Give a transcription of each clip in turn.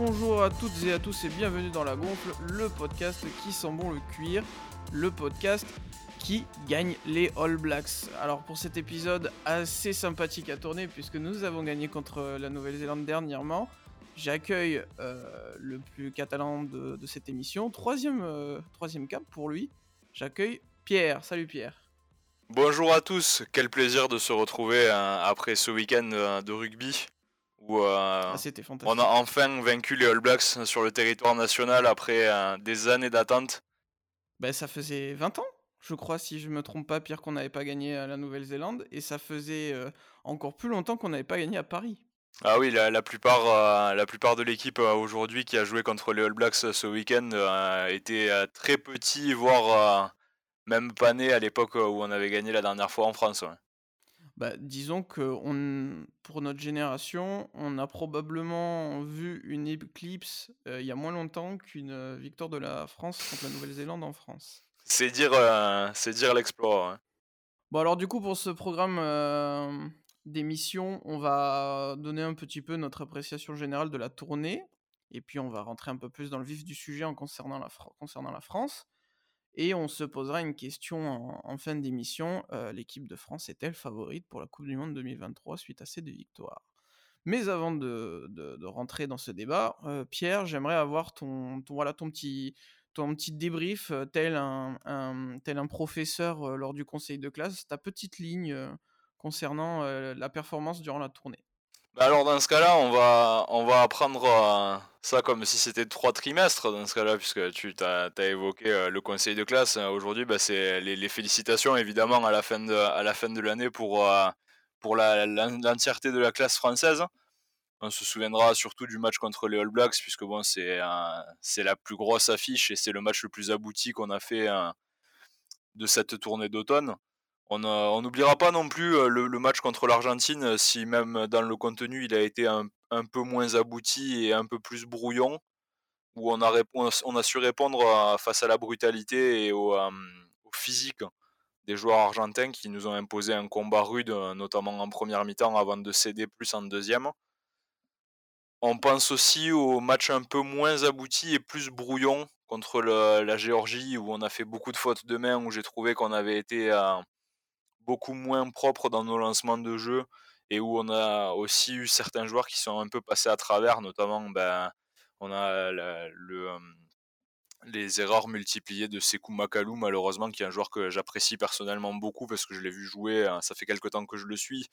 bonjour à toutes et à tous et bienvenue dans La Gonfle, le podcast qui sent bon le cuir, le podcast qui gagne les All Blacks. Alors pour cet épisode assez sympathique à tourner puisque nous avons gagné contre la Nouvelle-Zélande dernièrement, j'accueille euh, le plus catalan de, cette émission, troisième, euh, troisième cap pour lui, j'accueille Pierre. Salut Pierre. Bonjour à tous, quel plaisir de se retrouver euh, après ce week-end de rugby où ah, on a enfin vaincu les All Blacks sur le territoire national après des années d'attente. Ben, ça faisait 20 ans je crois, si je me trompe pas, Pierre, qu'on n'avait pas gagné à la Nouvelle-Zélande, et ça faisait euh, encore plus longtemps qu'on n'avait pas gagné à Paris. Ah oui, la, plupart, euh, la plupart de l'équipe euh, aujourd'hui qui a joué contre les All Blacks ce week-end était très petit, voire même pas né à l'époque où on avait gagné la dernière fois en France. Bah, disons que on, pour notre génération, on a probablement vu une éclipse il y a moins longtemps qu'une victoire de la France contre la Nouvelle-Zélande en France. C'est dire, euh, c'est dire l'exploit. Bon, alors du coup, pour ce programme euh, d'émission, on va donner un petit peu notre appréciation générale de la tournée. Et puis, on va rentrer un peu plus dans le vif du sujet en concernant la, concernant la France. Et on se posera une question en, fin d'émission. Euh, l'équipe de France est-elle favorite pour la Coupe du Monde 2023 suite à ces deux victoires? Mais avant de, rentrer dans ce débat, Pierre, j'aimerais avoir ton, voilà, ton petit ton débrief, tel un, tel un professeur lors du conseil de classe, ta petite ligne concernant la performance durant la tournée. Bah, alors dans ce cas-là, on va, on va apprendre ça comme si c'était trois trimestres dans ce cas-là, puisque tu as, évoqué le conseil de classe. Aujourd'hui, bah, c'est les, félicitations évidemment à la fin de l'année pour, pour l'entièreté de la classe française. On se souviendra surtout du match contre les All Blacks, puisque bon, c'est la plus grosse affiche et c'est le match le plus abouti qu'on a fait de cette tournée d'automne. On n'oubliera pas non plus euh, le, match contre l'Argentine, si même dans le contenu il a été un, peu moins abouti et un peu plus brouillon, où on a, su répondre face à la brutalité et au, euh, au, physique des joueurs argentins qui nous ont imposé un combat rude, notamment en première mi-temps, avant de céder plus en deuxième. On pense aussi au match un peu moins abouti et plus brouillon contre la Géorgie où on a fait beaucoup de fautes de main, où j'ai trouvé qu'on avait été euh, beaucoup moins propre dans nos lancements de jeu et où on a aussi eu certains joueurs qui sont un peu passés à travers, notamment ben, on a le, les erreurs multipliées de Sekou Makalou, malheureusement, qui est un joueur que j'apprécie personnellement beaucoup parce que je l'ai vu jouer, euh, ça fait quelque temps que je le suis,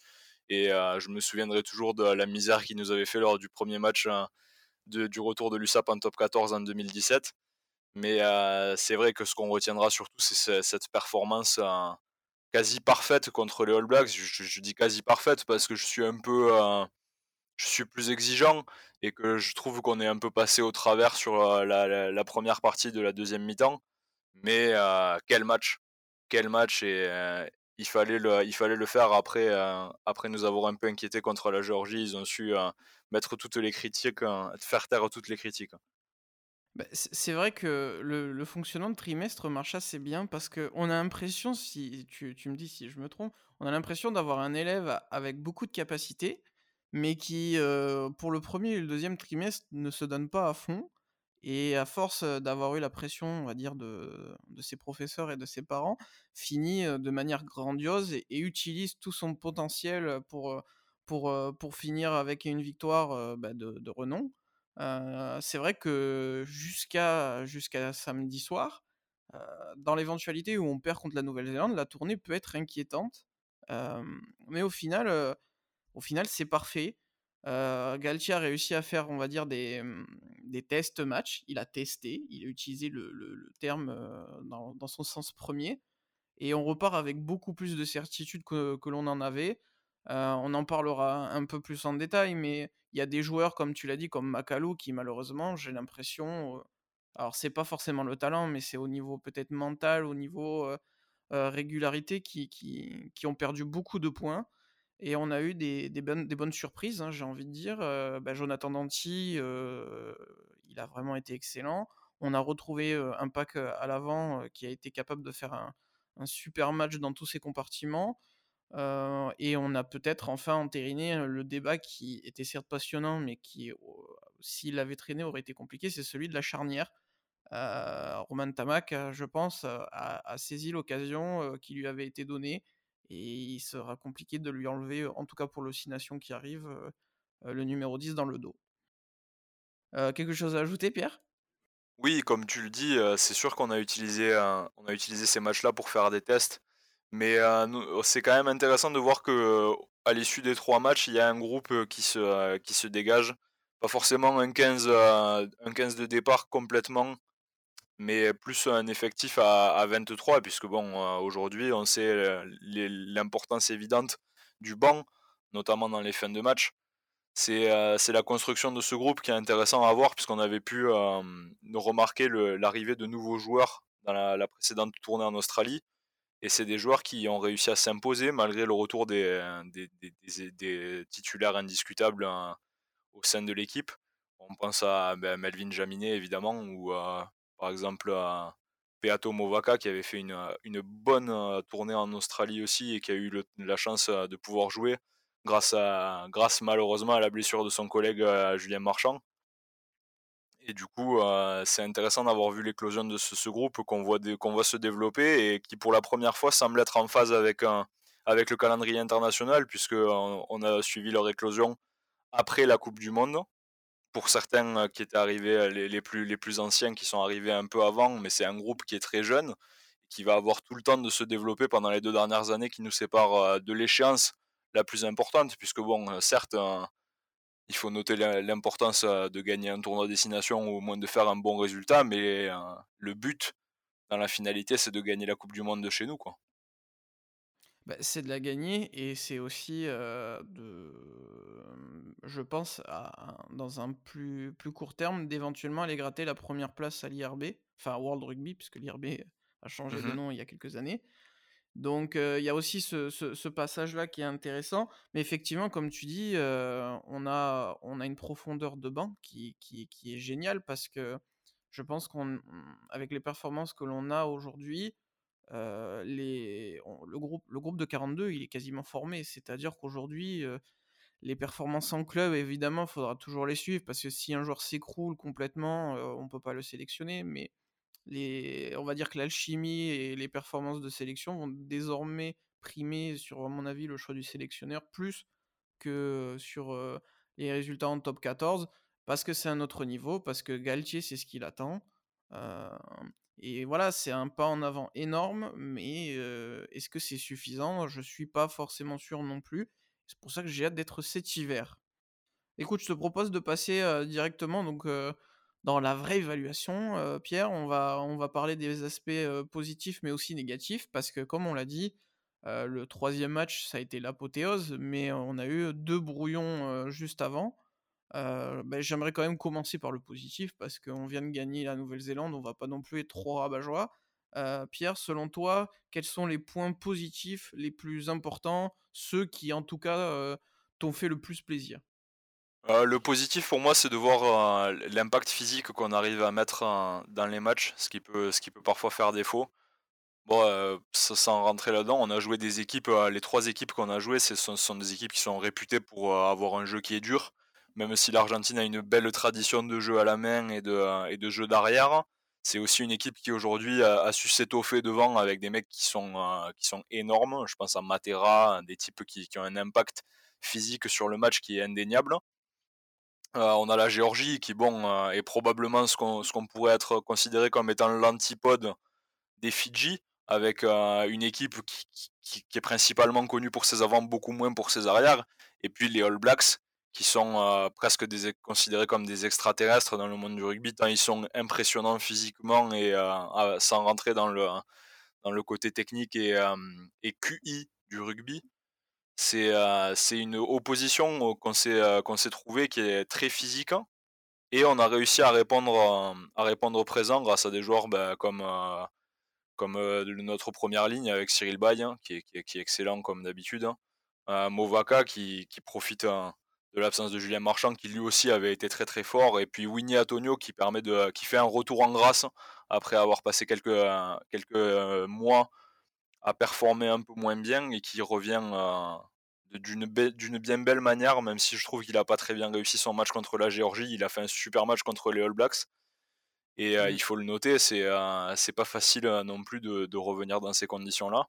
et je me souviendrai toujours de la misère qu'il nous avait fait lors du premier match hein, du retour de l'USAP en top 14 en 2017. Mais c'est vrai que ce qu'on retiendra surtout, c'est cette performance quasi parfaite contre les All Blacks. Je, dis quasi parfaite parce que je suis un peu, je suis plus exigeant et que je trouve qu'on est un peu passé au travers sur la, première partie de la deuxième mi-temps. Mais quel match, quel match et, il fallait le, il fallait le faire après, euh, après nous avoir un peu inquiété contre la Géorgie. Ils ont su euh, mettre toutes les critiques, faire taire toutes les critiques. Bah, c'est vrai que le, fonctionnement de trimestre marche assez bien parce qu'on a l'impression, si tu, me dis si je me trompe, on a l'impression d'avoir un élève avec beaucoup de capacités, mais qui, euh, pour le premier et le deuxième trimestre, ne se donne pas à fond. Et à force d'avoir eu la pression, on va dire, de, ses professeurs et de ses parents, finit de manière grandiose et, utilise tout son potentiel pour, finir avec une victoire bah, de, renom. C'est vrai que jusqu'à samedi soir, dans l'éventualité où on perd contre la Nouvelle-Zélande, la tournée peut être inquiétante. mais au final, final c'est parfait. Galtier a réussi à faire, on va dire, des, mmh, des tests match. Il a testé, il a utilisé le, terme dans, son sens premier. Et on repart avec beaucoup plus de certitude que, l'on en avait. On en parlera un peu plus en détail, mais il y a des joueurs, comme tu l'as dit, comme Makalou, qui malheureusement, j'ai l'impression. alors, c'est pas forcément le talent, mais c'est au niveau peut-être mental, au niveau régularité, qui, qui, ont perdu beaucoup de points. Et on a eu des, des, bonnes, des bonnes surprises, hein, j'ai envie de dire. Bah, Jonathan Danti, il a vraiment été excellent. On a retrouvé un pack à l'avant qui a été capable de faire un, un, super match dans tous ses compartiments. Et on a peut-être enfin entériné le débat qui était certes passionnant, mais qui s'il avait traîné, aurait été compliqué, c'est celui de la charnière. Roman Tamak, je pense, a, saisi l'occasion qui lui avait été donnée et il sera compliqué de lui enlever, en tout cas pour l'oscillation qui arrive, le numéro 10 dans le dos. quelque chose à ajouter, Pierre? Oui, comme tu le dis, c'est sûr qu'on a utilisé, on a utilisé ces matchs-là pour faire des tests, mais c'est quand même intéressant de voir que à l'issue des trois matchs, il y a un groupe qui se, qui se dégage. Pas forcément un 15, un 15 de départ complètement mais plus un effectif à, à 23, puisque bon, euh, aujourd'hui, on sait euh, l'importance évidente du banc, notamment dans les fins de match. Euh, c'est la construction de ce groupe qui est intéressant à voir, puisqu'on avait pu remarquer l'arrivée de nouveaux joueurs dans la, précédente tournée en Australie. Et c'est des joueurs qui ont réussi à s'imposer malgré le retour des, des, des, titulaires indiscutables au sein de l'équipe. On pense à ben, Melvin Jaminet évidemment, ou par exemple, à Peato Movaka qui avait fait une, une bonne tournée en Australie aussi et qui a eu la chance de pouvoir jouer grâce, grâce malheureusement à la blessure de son collègue Julien Marchand. Et du coup, c'est intéressant d'avoir vu l'éclosion de ce, groupe qu'on voit, se développer et qui, pour la première fois, semble être en phase avec, le calendrier international, puisqu'on on a suivi leur éclosion après la Coupe du Monde. Pour certains qui étaient arrivés, les, plus, les plus anciens qui sont arrivés un peu avant, mais c'est un groupe qui est très jeune, qui va avoir tout le temps de se développer pendant les deux dernières années qui nous séparent de l'échéance la plus importante, puisque bon, certes, il faut noter l'importance de gagner un tournoi de destination ou au moins de faire un bon résultat, mais le but dans la finalité, c'est de gagner la Coupe du Monde de chez nous, quoi. Bah, c'est de la gagner et c'est aussi de, je pense, dans un plus, plus court terme, d'éventuellement aller gratter la première place à l'IRB, enfin World Rugby, puisque l'IRB a changé de mmh nom il y a quelques années. Donc il y a aussi ce, passage-là qui est intéressant, mais effectivement, comme tu dis, on, a, une profondeur de banc qui, est géniale parce que je pense qu'avec les performances que l'on a aujourd'hui, le, groupe, de 42, il est quasiment formé. C'est-à-dire qu'aujourd'hui, les performances en club, évidemment, il faudra toujours les suivre parce que si un joueur s'écroule complètement, on ne peut pas le sélectionner. On va dire que l'alchimie et les performances de sélection vont désormais primer sur, à mon avis, le choix du sélectionneur plus que sur les résultats en top 14 parce que c'est un autre niveau, parce que Galtier, c'est ce qu'il attend. Et voilà, c'est un pas en avant énorme, mais est-ce que c'est suffisant? Je suis pas forcément sûr non plus. C'est pour ça que j'ai hâte d'être cet hiver. Écoute, je te propose de passer directement donc dans la vraie évaluation, Pierre. On va, parler des aspects positifs, mais aussi négatifs, parce que comme on l'a dit, le troisième match, ça a été l'apothéose, mais on a eu deux brouillons juste avant. Bah, j'aimerais quand même commencer par le positif parce qu'on vient de gagner la Nouvelle-Zélande, on va pas non plus être trop rabat-joie. Pierre, selon toi, quels sont les points positifs les plus importants, ceux qui en tout cas t'ont fait le plus plaisir? Le positif pour moi, c'est de voir l'impact physique qu'on arrive à mettre dans les matchs, ce qui peut, ce qui peut parfois faire défaut. Bon, sans rentrer là-dedans, on a joué des équipes, les trois équipes qu'on a jouées, ce sont, des équipes qui sont réputées pour avoir un jeu qui est dur même si l'Argentine a une belle tradition de jeu à la main et de, jeu d'arrière, c'est aussi une équipe qui aujourd'hui a, su s'étoffer devant avec des mecs qui sont, euh, qui sont énormes. Je pense à Matera, des types qui, ont un impact physique sur le match qui est indéniable. Euh, on a la Géorgie qui bon, euh, est probablement ce qu'on pourrait être considéré comme étant l'antipode des Fidji, avec une équipe qui, qui, est principalement connue pour ses avants, beaucoup moins pour ses arrières. Et puis les All Blacks, qui sont euh, presque des, considérés comme des extraterrestres dans le monde du rugby, tant ils sont impressionnants physiquement et euh, sans rentrer dans le, dans le côté technique et, euh, et QI du rugby. C'est une opposition qu'on s'est qu'on s'est trouvé qui est très physique et on a réussi à répondre à répondre présent grâce à des joueurs ben, comme comme notre première ligne avec Cyril Bay hein, qui, est, qui, est, excellent comme d'habitude hein. Movaka qui, qui profite de l'absence de Julien Marchand qui lui aussi avait été très très fort et puis Winnie Antonio qui permet de qui fait un retour en grâce après avoir passé quelques quelques mois à performer un peu moins bien et qui revient d'une bien belle manière, même si je trouve qu'il n'a pas très bien réussi son match contre la Géorgie. Il a fait un super match contre les All Blacks. Et mmh. il faut le noter, c'est c'est pas facile non plus de, revenir dans ces conditions-là.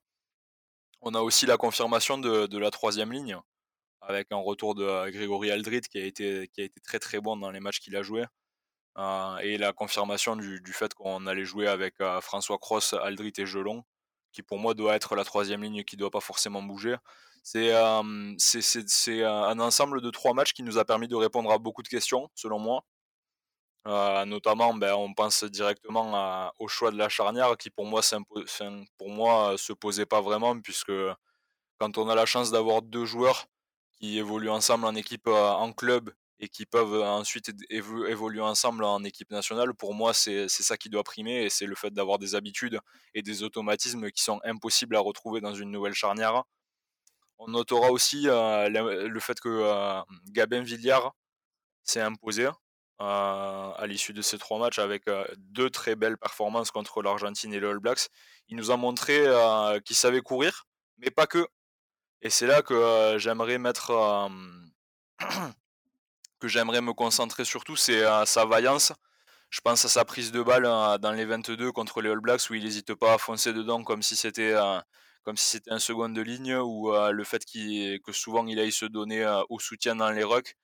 On a aussi la confirmation de, la troisième ligne, avec un retour de Grégory Aldrit qui a été, qui a été très très bon dans les matchs qu'il a joué. et la confirmation du, fait qu'on allait jouer avec François Cross, Aldrit et Gelon, qui pour moi doit être la troisième ligne qui ne doit pas forcément bouger. C'est un ensemble de trois matchs qui nous a permis de répondre à beaucoup de questions, selon moi. notamment, ben, on pense directement au choix de la charnière qui pour moi, pour moi se posait pas vraiment puisque quand on a la chance d'avoir deux joueurs qui évoluent ensemble en équipe en club et qui peuvent ensuite évoluer ensemble en équipe nationale, pour moi c'est ça qui doit primer et c'est le fait d'avoir des habitudes et des automatismes qui sont impossibles à retrouver dans une nouvelle charnière. On notera aussi le fait que Gabin Villiard s'est imposé à l'issue de ces trois matchs avec deux très belles performances contre l'Argentine et le All Blacks. Il nous a montré qu'il savait courir, mais pas que. Et c'est là que j'aimerais mettre que j'aimerais me concentrer surtout, c'est sa vaillance. Je pense à sa prise de balle dans les 22 contre les All Blacks où il n'hésite pas à foncer dedans comme si c'était comme si un second de ligne ou le fait que souvent il aille se donner au soutien dans les rucks.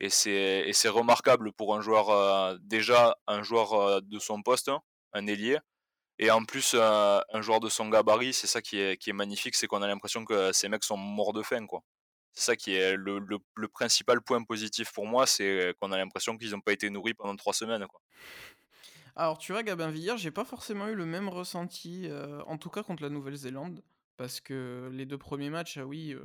Et c'est remarquable pour un joueur, déjà un joueur de son poste, hein, un ailier, et en plus un joueur de son gabarit. C'est ça qui est, qui est magnifique, c'est qu'on a l'impression que ces mecs sont morts de faim. quoi. C'est ça qui est le, le, principal point positif pour moi, c'est qu'on a l'impression qu'ils n'ont pas été nourris pendant trois semaines. Quoi. Alors tu vois, Gabin Villiers, j'ai pas forcément eu le même ressenti, en tout cas contre la Nouvelle-Zélande. Parce que les deux premiers matchs, ah oui,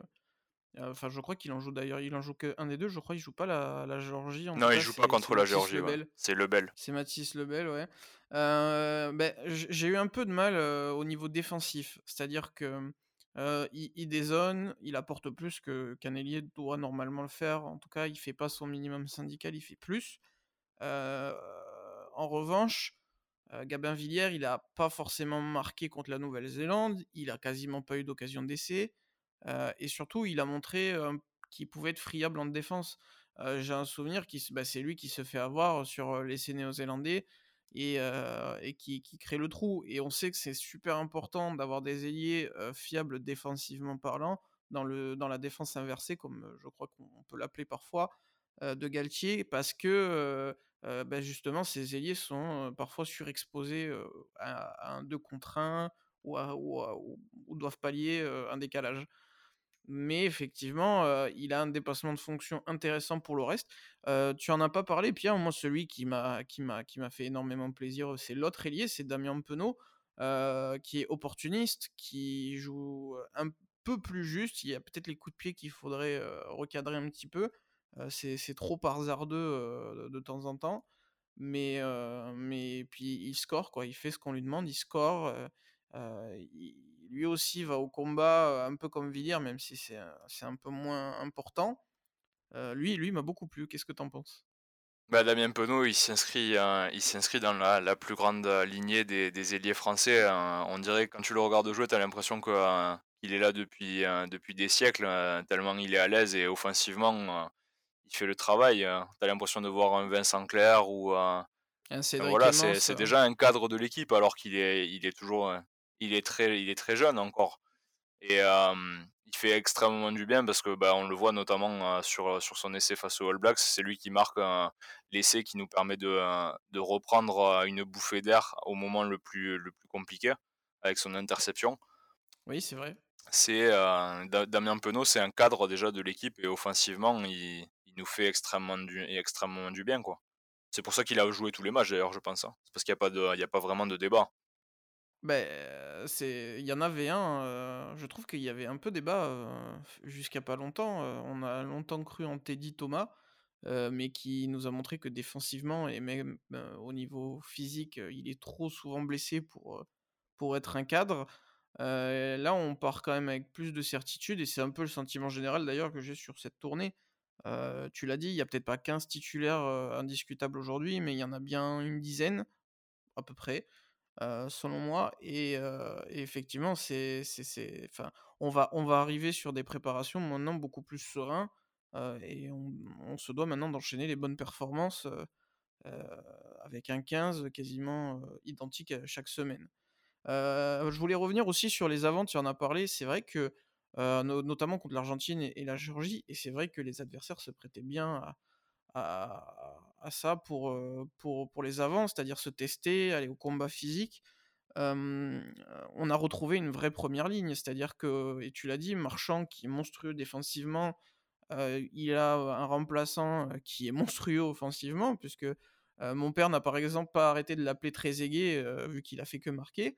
enfin je crois qu'il en joue d'ailleurs, il en joue qu'un des deux, je crois qu'il joue pas la, la Géorgie. non, il joue pas contre la Géorgie, c'est Lebel. C'est Mathis Lebel, ouais. Ben, j'ai eu un peu de mal au niveau défensif, c'est-à-dire que il, il, dézone, il apporte plus que qu'un ailier doit normalement le faire. En tout cas, il fait pas son minimum syndical, il fait plus. en revanche, Gabin Villiers, il n'a pas forcément marqué contre la Nouvelle-Zélande, il a quasiment pas eu d'occasion d'essai, et surtout, il a montré qu'il pouvait être friable en défense. J'ai un souvenir, qui, bah, c'est lui qui se fait avoir sur l'essai néo-zélandais et, qui, crée le trou. Et on sait que c'est super important d'avoir des ailiers fiables défensivement parlant dans, le, dans la défense inversée, comme je crois qu'on peut l'appeler parfois, de Galtier, parce que bah, justement, ces ailiers sont parfois surexposés à, un 2 contre 1 ou, ou, doivent pallier un décalage. Mais effectivement, il a un dépassement de fonction intéressant pour le reste. tu en as pas parlé, Pierre. Moi, celui qui m'a qui m'a qui m'a fait énormément plaisir, c'est l'autre ailier, c'est Damien Penaud, qui est opportuniste, qui joue un peu plus juste. Il y a peut-être les coups de pied qu'il faudrait recadrer un petit peu c'est trop hasardeux de temps en temps. Mais, mais puis il score, quoi. Il fait ce qu'on lui demande, il score. Lui aussi va au combat, un peu comme Villiers, même si c'est un peu moins important. lui, lui m'a beaucoup plu. Qu'est-ce que tu en penses? Bah, Damien Penaud, il s'inscrit, il s'inscrit dans la, la, plus grande lignée des, des ailiers français. Hein. On dirait que quand tu le regardes jouer, tu as l'impression qu'il est là depuis, depuis des siècles, tellement il est à l'aise et offensivement, il fait le travail. Hein. Tu as l'impression de voir un Vincent Clair ou un. voilà, c'est déjà un cadre de l'équipe alors qu'il est, il est toujours. Il est, très, il est très jeune encore. Et il fait extrêmement du bien parce que bah, on le voit notamment sur, sur son essai face aux All Blacks. C'est lui qui marque l'essai qui nous permet de, de reprendre une bouffée d'air au moment le plus, le plus compliqué avec son interception. Oui, c'est vrai. C'est Damien Penaud, c'est un cadre déjà de l'équipe et offensivement, il, nous fait extrêmement du, extrêmement du bien. quoi. C'est pour ça qu'il a joué tous les matchs d'ailleurs, je pense. Hein. C'est parce qu'il n'y a, pas de, il y a pas vraiment de débat. Ben, c'est, il y en avait un. je trouve qu'il y avait un peu débat jusqu'à pas longtemps. on a longtemps cru en Teddy Thomas, mais qui nous a montré que défensivement et même au niveau physique, il est trop souvent blessé pour, pour être un cadre. là, on part quand même avec plus de certitude et c'est un peu le sentiment général d'ailleurs que j'ai sur cette tournée tu l'as dit, il y a peut-être pas 15 titulaires indiscutables aujourd'hui, mais il y en a bien une dizaine, à peu près. Selon moi et effectivement, c'est c'est enfin, on va on va arriver sur des préparations maintenant beaucoup plus serein, et on on se doit maintenant d'enchaîner les bonnes performances, avec un 15 quasiment, identique à chaque semaine. Je voulais revenir aussi sur les avants, tu en as parlé. C'est vrai que, notamment contre l'Argentine et la Géorgie et c'est vrai que les adversaires se prêtaient bien à à ça pour, pour pour les avants, c'est-à-dire se tester, aller au combat physique. On a retrouvé une vraie première ligne, c'est-à-dire que et tu l'as dit, Marchand qui est monstrueux défensivement, il a un remplaçant, qui est monstrueux offensivement puisque, mon père n'a par exemple pas arrêté de l'appeler Trezeguet, vu qu'il a fait que marquer.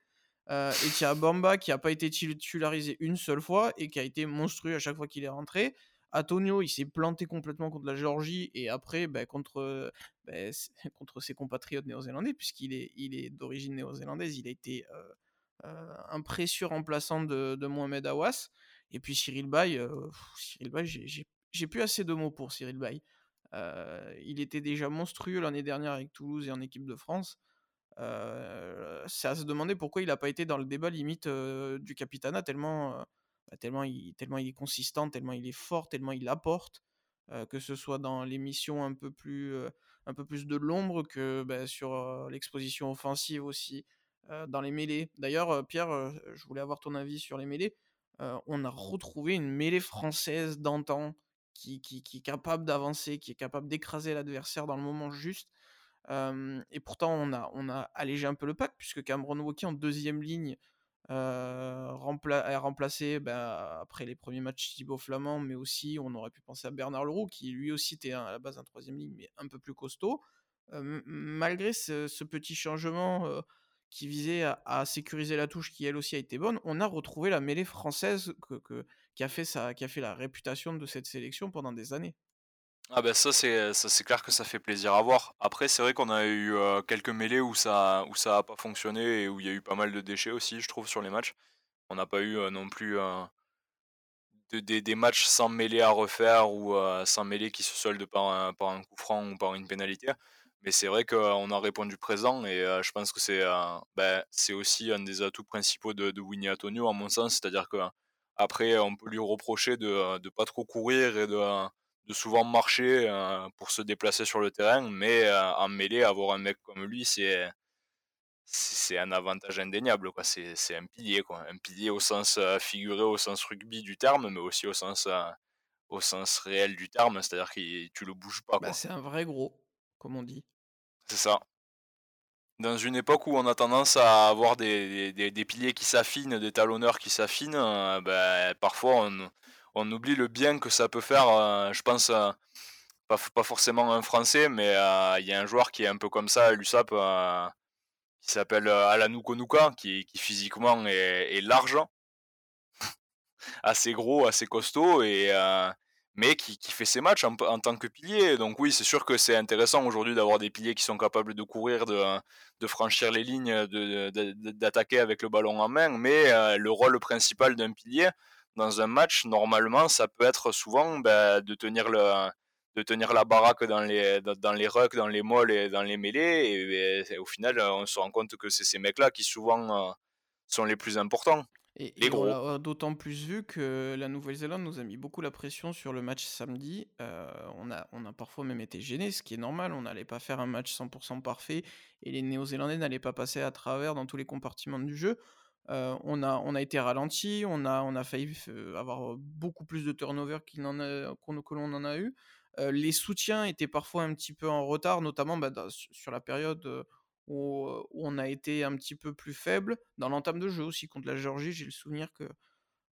Et tu as Bamba qui a pas été titularisé une seule fois et qui a été monstrueux à chaque fois qu'il est rentré. Antonio, il s'est planté complètement contre la Géorgie et après, bah, contre, bah, contre ses compatriotes néo-zélandais, puisqu'il est, il est d'origine néo-zélandaise, il a été euh, euh, un précieux remplaçant de, Mohamed Awas. Et puis Cyril Bay, euh, Bay, j'ai plus assez de mots pour Cyril Bay. il était déjà monstrueux l'année dernière avec Toulouse et en équipe de France. c'est à se demander pourquoi il n'a pas été dans le débat limite du Capitana, tellement bah, tellement, il, est consistant, tellement il est fort, tellement il apporte, que ce soit dans l'émission un un peu plus de l'ombre que bah, sur l'exposition offensive aussi, dans les mêlées. D'ailleurs, Pierre, je voulais avoir ton avis sur les mêlées. on a retrouvé une mêlée française d'antan qui, est capable d'avancer, qui est capable d'écraser l'adversaire dans le moment juste. et pourtant, on a, on a allégé un peu le pack, puisque Cameron Walkie en deuxième ligne euh, rempla remplacé bah, après les premiers matchs Thibaut Flamand, mais aussi on aurait pu penser à Bernard Leroux, qui lui aussi était à la base un troisième ligne, mais un peu plus costaud. Euh, malgré ce, petit changement euh, qui visait à, sécuriser la touche, qui elle aussi a été bonne, on a retrouvé la mêlée française que, qui, a fait sa, qui a fait la réputation de cette sélection pendant des années. Ah ben ça c'est ça c'est clair que ça fait plaisir à voir. Après c'est vrai qu'on a eu euh, quelques mêlées où ça où ça a pas fonctionné et où il y a eu pas mal de déchets aussi je trouve sur les matchs. On n'a pas eu euh, non plus euh, des, matchs sans mêlée à refaire ou sans mêlée qui se soldent par un, par un coup franc ou par une pénalité. Mais c'est vrai qu'on a répondu présent et je pense que c'est ben, c'est aussi un des atouts principaux de, de Winnie Antonio à mon sens. C'est-à-dire que après on peut lui reprocher de ne pas trop courir et de de souvent marcher euh, pour se déplacer sur le terrain, mais euh, en mêlée, avoir un mec comme lui, c'est c'est un avantage indéniable quoi. C'est un pilier quoi. Un pilier au sens euh, figuré au sens rugby du terme mais aussi au sens au sens réel du terme. C'est à dire que tu le bouges pas bah, c'est un vrai gros comme on dit. C'est ça. Dans une époque où on a tendance à avoir des, des, des piliers qui s'affinent des talonneurs qui s'affinent bah, parfois on, on oublie le bien que ça peut faire. Euh, je pense, euh, pas, forcément un Français, mais euh, il y a un joueur qui est un peu comme ça à l'USAP, qui s'appelle Alanou Konuka, qui, qui physiquement est, large, assez gros, assez costaud, et, mais qui, fait ses matchs en, tant que pilier. Donc oui, c'est sûr que c'est intéressant aujourd'hui d'avoir des piliers qui sont capables de courir, de, franchir les lignes, d'attaquer avec le ballon en main, mais le rôle principal d'un pilier, dans un match, normalement, ça peut être souvent ben, de tenir le de tenir la baraque dans les dans, les rucks, dans les molles et dans les mêlées et, au final on se rend compte que c'est ces mecs-là qui souvent euh, sont les plus importants. Et, les gros. d'autant plus vu que la Nouvelle-Zélande nous a mis beaucoup la pression sur le match samedi. Euh, on, a, on a parfois même été gênés, ce qui est normal. On n'allait pas faire un match 100% parfait et les Néo-Zélandais n'allaient pas passer à travers dans tous les compartiments du jeu. Euh, on, a, on a été ralenti, on a, on a failli avoir beaucoup plus de turnover que l'on en a eu. Euh, les soutiens étaient parfois un petit peu en retard, notamment bah, sur la période où, on a été un petit peu plus faible. Dans l'entame de jeu aussi contre la Géorgie, j'ai le souvenir que,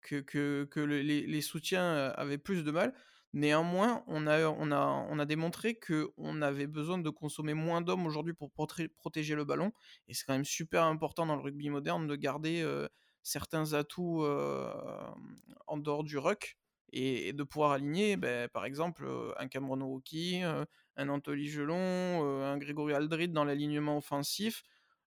que, que, les, soutiens avaient plus de mal. Néanmoins, on a, on a, on a démontré qu'on avait besoin de consommer moins d'hommes aujourd'hui pour protéger le ballon. Et c'est quand même super important dans le rugby moderne de garder euh, certains atouts euh, en dehors du ruck et, de pouvoir aligner, ben, par exemple, euh, un Cameron Woki, un Anthony Gelon, un Grégory Aldrid dans l'alignement offensif.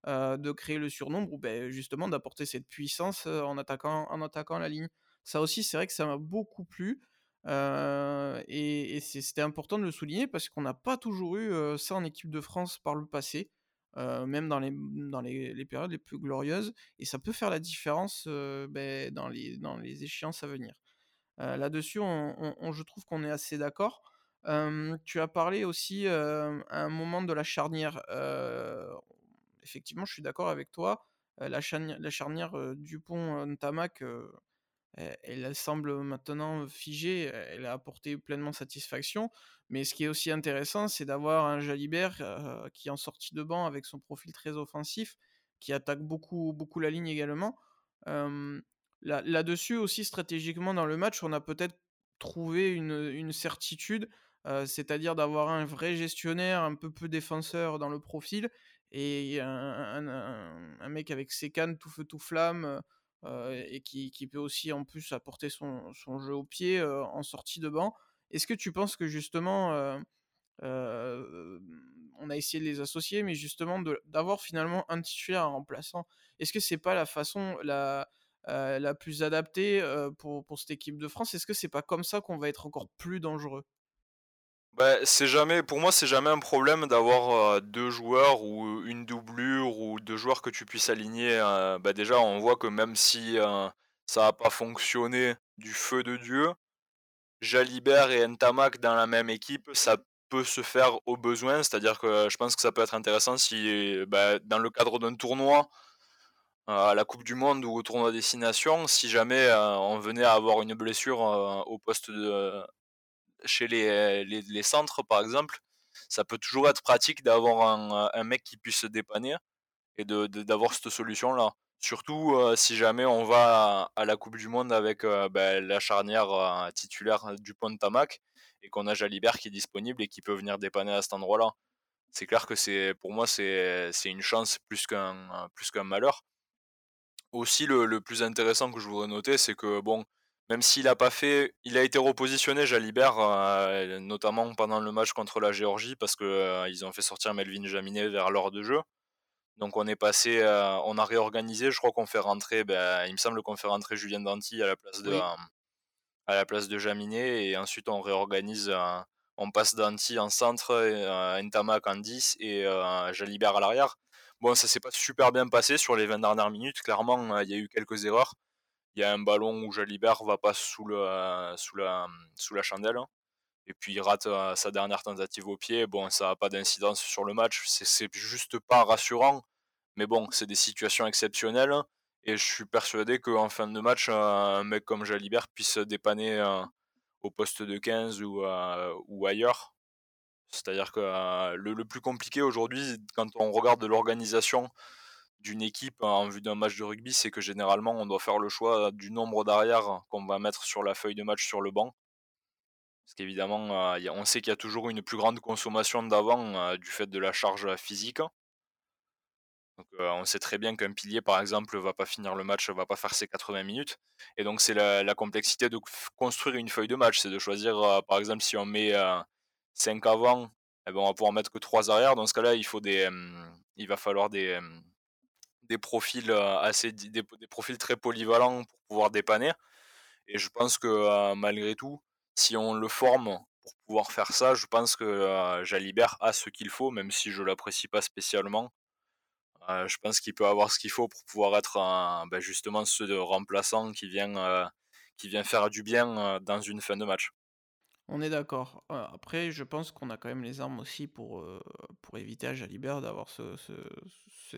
de créer le surnombre ou ben, justement d'apporter cette puissance en, attaquant, en attaquant la ligne. Ça aussi, c'est vrai que ça m'a beaucoup plu et, c'était important de le souligner parce qu'on n'a pas toujours eu ça en équipe de France par le passé. même dans les, dans les, périodes les plus glorieuses, et ça peut faire la différence ben, dans, les, dans les échéances à venir. Là-dessus, on, je trouve qu'on est assez d'accord. tu as parlé aussi à un moment de la charnière. effectivement, je suis d'accord avec toi. la, charnière, la charnière Dupont-Ntamak, elle, semble maintenant figée, elle a apporté pleinement satisfaction. Mais ce qui est aussi intéressant, c'est d'avoir un Jalibert qui est en sortie de banc avec son profil très offensif, qui attaque beaucoup, beaucoup la ligne également. là, dessus aussi, stratégiquement dans le match, on a peut-être trouvé une, certitude, c'est-à-dire d'avoir un vrai gestionnaire, un peu peu défenseur dans le profil, et un, mec avec ses cannes tout feu tout flamme et qui, peut aussi en plus apporter son, jeu au pied en sortie de banc. Est-ce que tu penses que justement, on a essayé de les associer, mais justement d'avoir finalement un titulaire remplaçant, est-ce que c'est pas la façon la, la plus adaptée pour, pour cette équipe de France? Est-ce que c'est pas comme ça qu'on va être encore plus dangereux? Bah, c'est jamais, pour moi, c'est jamais un problème d'avoir deux joueurs ou une doublure ou deux joueurs que tu puisses aligner. bah déjà, on voit que même si ça n'a pas fonctionné du feu de Dieu, Jalibert et Ntamak dans la même équipe, ça peut se faire au besoin. C'est-à-dire que je pense que ça peut être intéressant si, bah, dans le cadre d'un tournoi, à la Coupe du Monde ou au tournoi destination, si jamais on venait à avoir une blessure au poste de, chez les, les, centres, par exemple, ça peut toujours être pratique d'avoir un, un, mec qui puisse se dépanner et d'avoir de, d'avoir cette solution-là. Surtout si jamais on va à, la Coupe du Monde avec ben, la charnière titulaire du pont de Tamac et qu'on a Jalibert qui est disponible et qui peut venir dépanner à cet endroit-là. C'est clair que c'est pour moi c'est une chance plus qu'un plus qu'un malheur. Aussi le, le, plus intéressant que je voudrais noter, c'est que bon, même s'il a pas fait, il a été repositionné Jalibert, euh, notamment pendant le match contre la Géorgie, parce que euh, ils ont fait sortir Melvin Jaminet vers l'heure de jeu. Donc on est passé, euh, on a réorganisé. Je crois qu'on fait rentrer, ben, il me semble qu'on fait rentrer Julien Danti à la place de, à la place de Jaminet, et ensuite on réorganise. on passe Danti en centre, Ntamak en 10 et Jalibert à l'arrière. Bon, ça s'est pas super bien passé sur les 20 dernières minutes. Clairement, il y a eu quelques erreurs il y a un ballon où Jalibert va pas sous, le, sous, la, chandelle. Et puis il rate sa dernière tentative au pied. Bon, ça n'a pas d'incidence sur le match. C'est juste pas rassurant. Mais bon, c'est des situations exceptionnelles. Et je suis persuadé qu'en fin de match, un mec comme Jalibert puisse dépanner au poste de 15 ou, ou ailleurs. C'est-à-dire que le, le, plus compliqué aujourd'hui, quand on regarde l'organisation d'une équipe en vue d'un match de rugby, c'est que généralement on doit faire le choix du nombre d'arrières qu'on va mettre sur la feuille de match sur le banc. Parce qu'évidemment, euh, on sait qu'il y a toujours une plus grande consommation d'avant euh, du fait de la charge physique. Donc, euh, on sait très bien qu'un pilier, par exemple, va pas finir le match, va pas faire ses 80 minutes. Et donc, c'est la, complexité de construire une feuille de match. C'est de choisir, par exemple, si on met 5 avant, eh ben, on va pouvoir mettre que 3 arrières. Dans ce cas-là, il, faut des, il va falloir des, des profils assez des, profils très polyvalents pour pouvoir dépanner. Et je pense que malgré tout, si on le forme pour pouvoir faire ça, je pense que Jalibert a ce qu'il faut, même si je l'apprécie pas spécialement. je pense qu'il peut avoir ce qu'il faut pour pouvoir être ben, justement ce remplaçant qui vient, qui vient faire du bien dans une fin de match. On est d'accord. Après, je pense qu'on a quand même les armes aussi pour, pour éviter à Jalibert d'avoir ce,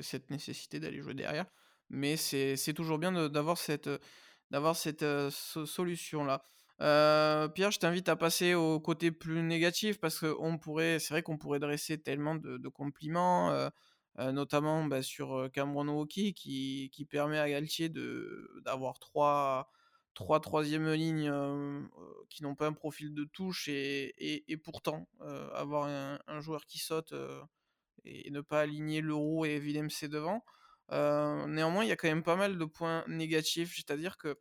cette nécessité d'aller jouer derrière. Mais c'est toujours bien d'avoir cette, d'avoir cette solution-là. Pierre, je t'invite à passer au côté plus négatif parce que on pourrait, c'est vrai qu'on pourrait dresser tellement de, compliments, notamment bah, sur Cameron Woki qui, qui permet à Galtier d'avoir trois trois troisième lignes qui n'ont pas un profil de touche et, et, pourtant avoir un, joueur qui saute et, ne pas aligner l'euro et Willem C devant. néanmoins, il y a quand même pas mal de points négatifs, c'est-à-dire que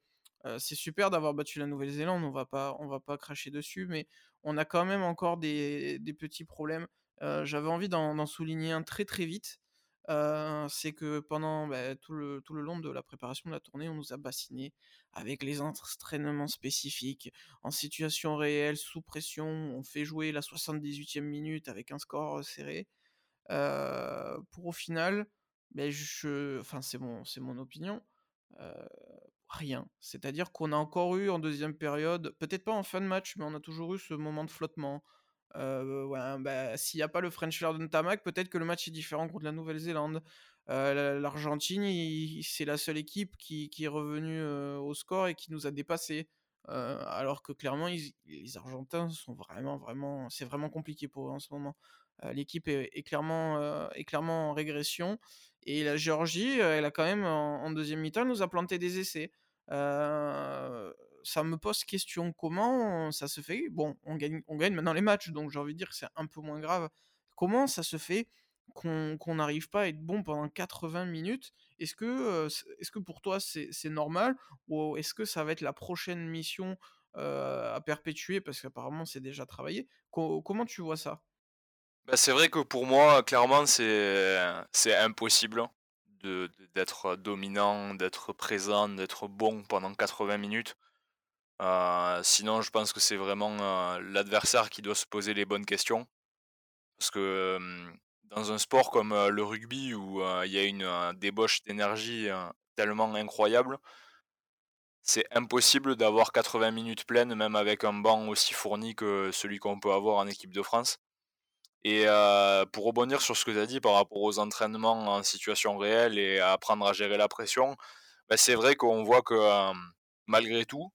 c'est super d'avoir battu la Nouvelle-Zélande, on va pas on va pas cracher dessus, mais on a quand même encore des, petits problèmes. J'avais envie d'en souligner un très très vite c'est que pendant bah, tout, le, tout le long de la préparation de la tournée, on nous a bassinés avec les entraînements spécifiques, en situation réelle, sous pression. On fait jouer la 78e minute avec un score serré. Pour au final, beh, je enfin c'est mon mon opinion, rien. C'est-à-dire qu'on a encore eu en deuxième période, peut-être pas en fin de match, mais on a toujours eu ce moment de flottement. Bah, s'il y a pas le French Flair de Ntamak, peut-être que le match est différent contre la Nouvelle-Zélande. L'Argentine, c'est la seule équipe qui est revenue, au score et qui nous a dépassés. Alors que clairement les Argentins sont vraiment, vraiment c'est vraiment compliqué pour eux en ce moment. L'équipe est clairement, est en régression et la Géorgie, elle a quand même en deuxième mi-temps, nous a planté des essais. Ça me pose question, comment ça se fait? Bon, on gagne on gagne maintenant les matchs, donc j'ai envie de dire que c'est un peu moins grave. Comment ça se fait qu'on n'arrive pas à être bon pendant 80 minutes? Est-ce que, est-ce que pour toi c'est normal? Ou est-ce que ça va être la prochaine mission, à perpétuer parce qu'apparemment c'est déjà travaillé? Co comment tu vois ça? Bah, c'est vrai que pour moi, clairement, c'est impossible d'être dominant, d'être présent, d'être bon pendant 80 minutes. Heu, sinon je pense que c'est vraiment, heu, l'adversaire qui doit se poser les bonnes questions. Parce que, dans un sport comme, heu, le rugby où, il y a une, débauche d'énergie, tellement incroyable c'est impossible d'avoir 80 minutes pleines, même avec un banc aussi fourni que celui qu'on peut avoir en équipe de France. Et pour rebondir sur ce que tu as dit par rapport aux entraînements en situation réelle et à apprendre à gérer la pression, bah, c'est vrai qu'on voit que, malgré tout,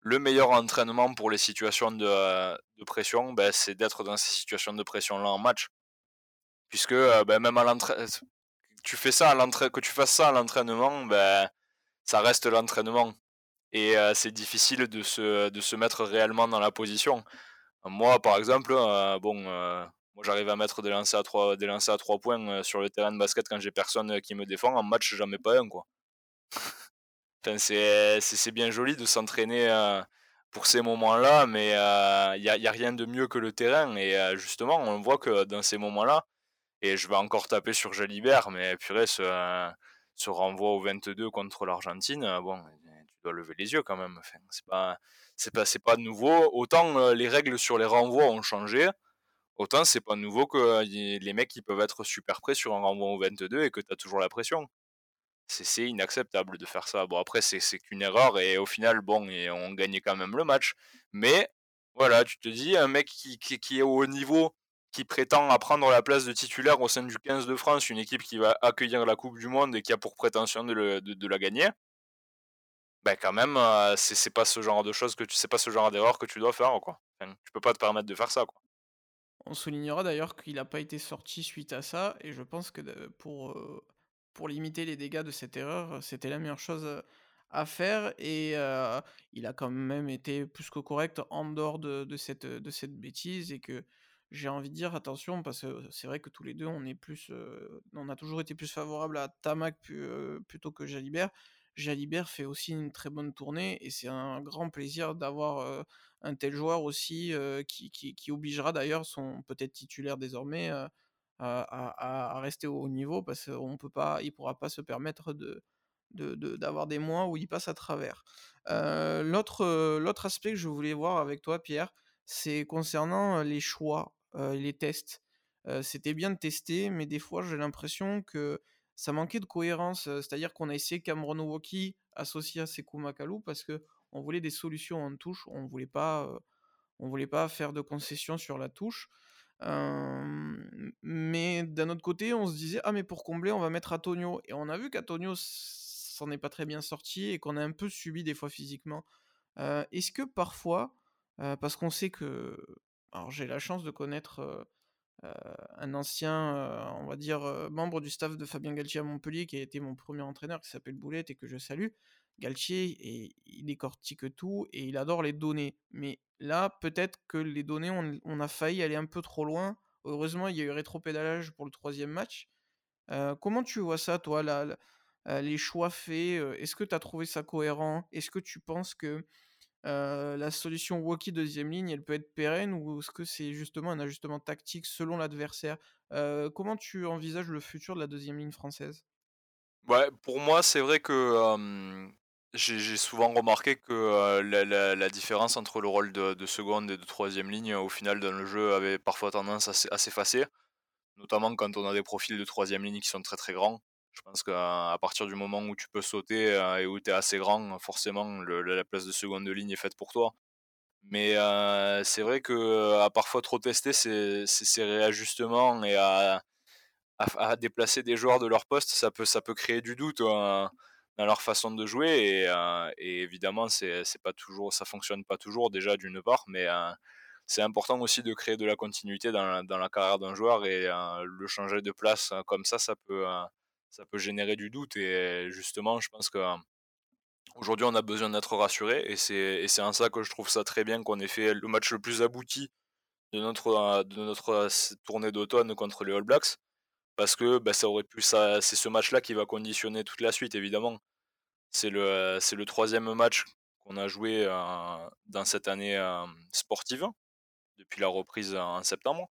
le meilleur entraînement pour les situations de, pression, bah, c'est d'être dans ces situations de pression-là en match. Puisque, bah, même à tu que tu fasses ça à l'entraînement, ça reste l'entraînement et c'est difficile de se de se mettre réellement dans la position. Moi, par exemple, bon, moi j'arrive à mettre des lancers à 3 des lancers à 3 points, heu, sur le terrain de basket quand j'ai personne, qui me défend. En match, j'en mets pas un, quoi. Enfin, c'est bien joli de s'entraîner, heu, pour ces moments-là, mais il y a y a rien de mieux que le terrain et justement, on voit que dans ces moments-là et je vais encore taper sur Jalibert, mais purée, ce, ce renvoi au 22 contre l'Argentine, bon, tu dois lever les yeux quand même. Enfin, c'est pas pas pas nouveau. Autant, les règles sur les renvois ont changé, autant c'est pas nouveau que les mecs, ils peuvent être super prêts sur un renvoi au 22 et que tu as toujours la pression. C'est inacceptable de faire ça. Bon après c'est qu'une erreur et au final, bon et on gagnait quand même le match. Mais voilà, tu te dis un mec qui est au haut niveau, qui prétend à prendre la place de titulaire au sein du 15 de France, une équipe qui va accueillir la coupe du monde et qui a pour prétention de la gagner bah, quand même, c'est pas ce genre de choses que pas ce genre d'erreur que tu dois faire, quoi. Enfin, tu peux pas te permettre de faire ça, quoi. On soulignera d'ailleurs qu'il a pas été sorti suite à ça et je pense que pour, heu, pour limiter les dégâts de cette erreur, c'était la meilleure chose, heu, à faire et il a quand même été plus que correct en dehors de de cette, de cette bêtise et que j'ai envie de dire attention parce que c'est vrai que tous les 2 on est plus, on a toujours été plus favorable à Tamac plutôt que Jalibert. Jalibert fait aussi une très bonne tournée et c'est un grand plaisir d'avoir, un tel joueur aussi, heu, qui qui qui obligera d'ailleurs son peut-être titulaire désormais, heu, à rester au haut niveau parce qu'on peut pas il pourra pas se permettre de de de d'avoir des mois où il passe à travers. Heu, l'autre, aspect que je voulais voir avec toi Pierre, c'est concernant, les choix, les tests. C'était bien de tester, mais des fois j'ai l'impression que ça manquait de cohérence, c'est-à-dire qu'on a essayé Cameron Waukeez associé à Sékou Macalou parce qu'on voulait des solutions en touche, on voulait on voulait pas faire de concessions sur la touche. Hem, mais d'un autre côté, on se disait: «Ah mais pour combler, on va mettre Antonio» et on a vu qu'Antonio s'en est pas très bien sorti et qu'on a un peu subi des fois physiquement. Heu, est-ce que parfois, parce qu'on sait que alors j'ai la chance de connaître, un ancien, on va dire, membre du staff de Fabien Galtier à Montpellier qui a été mon premier entraîneur qui s'appelle Boulette et que je salue. Galtier et il décortique tout et il adore les données. Mais là, peut-être que les données, on a failli aller un peu trop loin. Heureusement, il y a eu rétropédalage pour le troisième match. Heu, comment tu vois ça toi, heu, les choix faits, heu, est-ce que tu as trouvé ça cohérent? Est-ce que tu penses que, la solution Waukeez deuxième ligne, elle peut être pérenne ou est-ce que c'est justement un ajustement tactique selon l'adversaire? Comment tu envisages le futur de la deuxième ligne française? Pour moi, c'est vrai que, j'ai souvent remarqué que, heu, la différence entre le rôle de de seconde et de troisième ligne, au final, dans le jeu, avait parfois tendance à s'e à s'effacer. notamment quand on a des profils de troisième ligne qui sont très très grands. Je pense qu'à partir du moment où tu peux sauter et où tu es assez grand, forcément la place de seconde ligne est faite pour toi. Mais c'est vrai que à parfois trop tester ces, réajustements et à, déplacer des joueurs de leur poste, ça peut, ça peut créer du doute dans leur façon de jouer. Et, et évidemment, c'est, pas toujours, ça fonctionne pas toujours déjà d'une part, mais c'est important aussi de créer de la continuité dans la, dans la carrière d'un joueur et le changer de place comme ça, ça peut, ça peut générer du doute. Et justement, je pense que Aujourd'hui, on a besoin d'être rassuré et c'est en ça que je trouve ça très bien qu'on ait fait le match le plus abouti de notre, de notre tournée d'automne contre les All Blacks parce que bah, ça aurait pu ça c'est ce match-là qui va conditionner toute la suite évidemment. C'est le c'est le troisième match qu'on a joué euh, dans cette année euh, sportive depuis la reprise en septembre.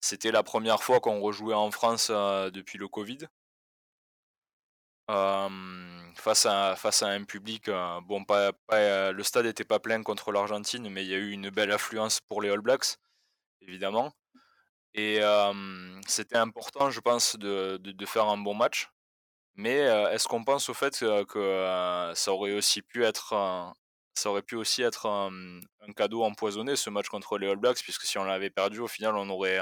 C'était la première fois qu'on rejouait en France euh, depuis le Covid face, à, face à un public, bon, pas, le stade n'était pas plein contre l'Argentine, mais il y a eu une belle affluence pour les All Blacks, évidemment. Et c'était important, je pense, de, de, faire un bon match. Mais est-ce qu'on pense au fait que ça aurait aussi pu être ça aurait pu aussi être un, cadeau empoisonné ce match contre les All Blacks, puisque si on l'avait perdu, au final, on aurait,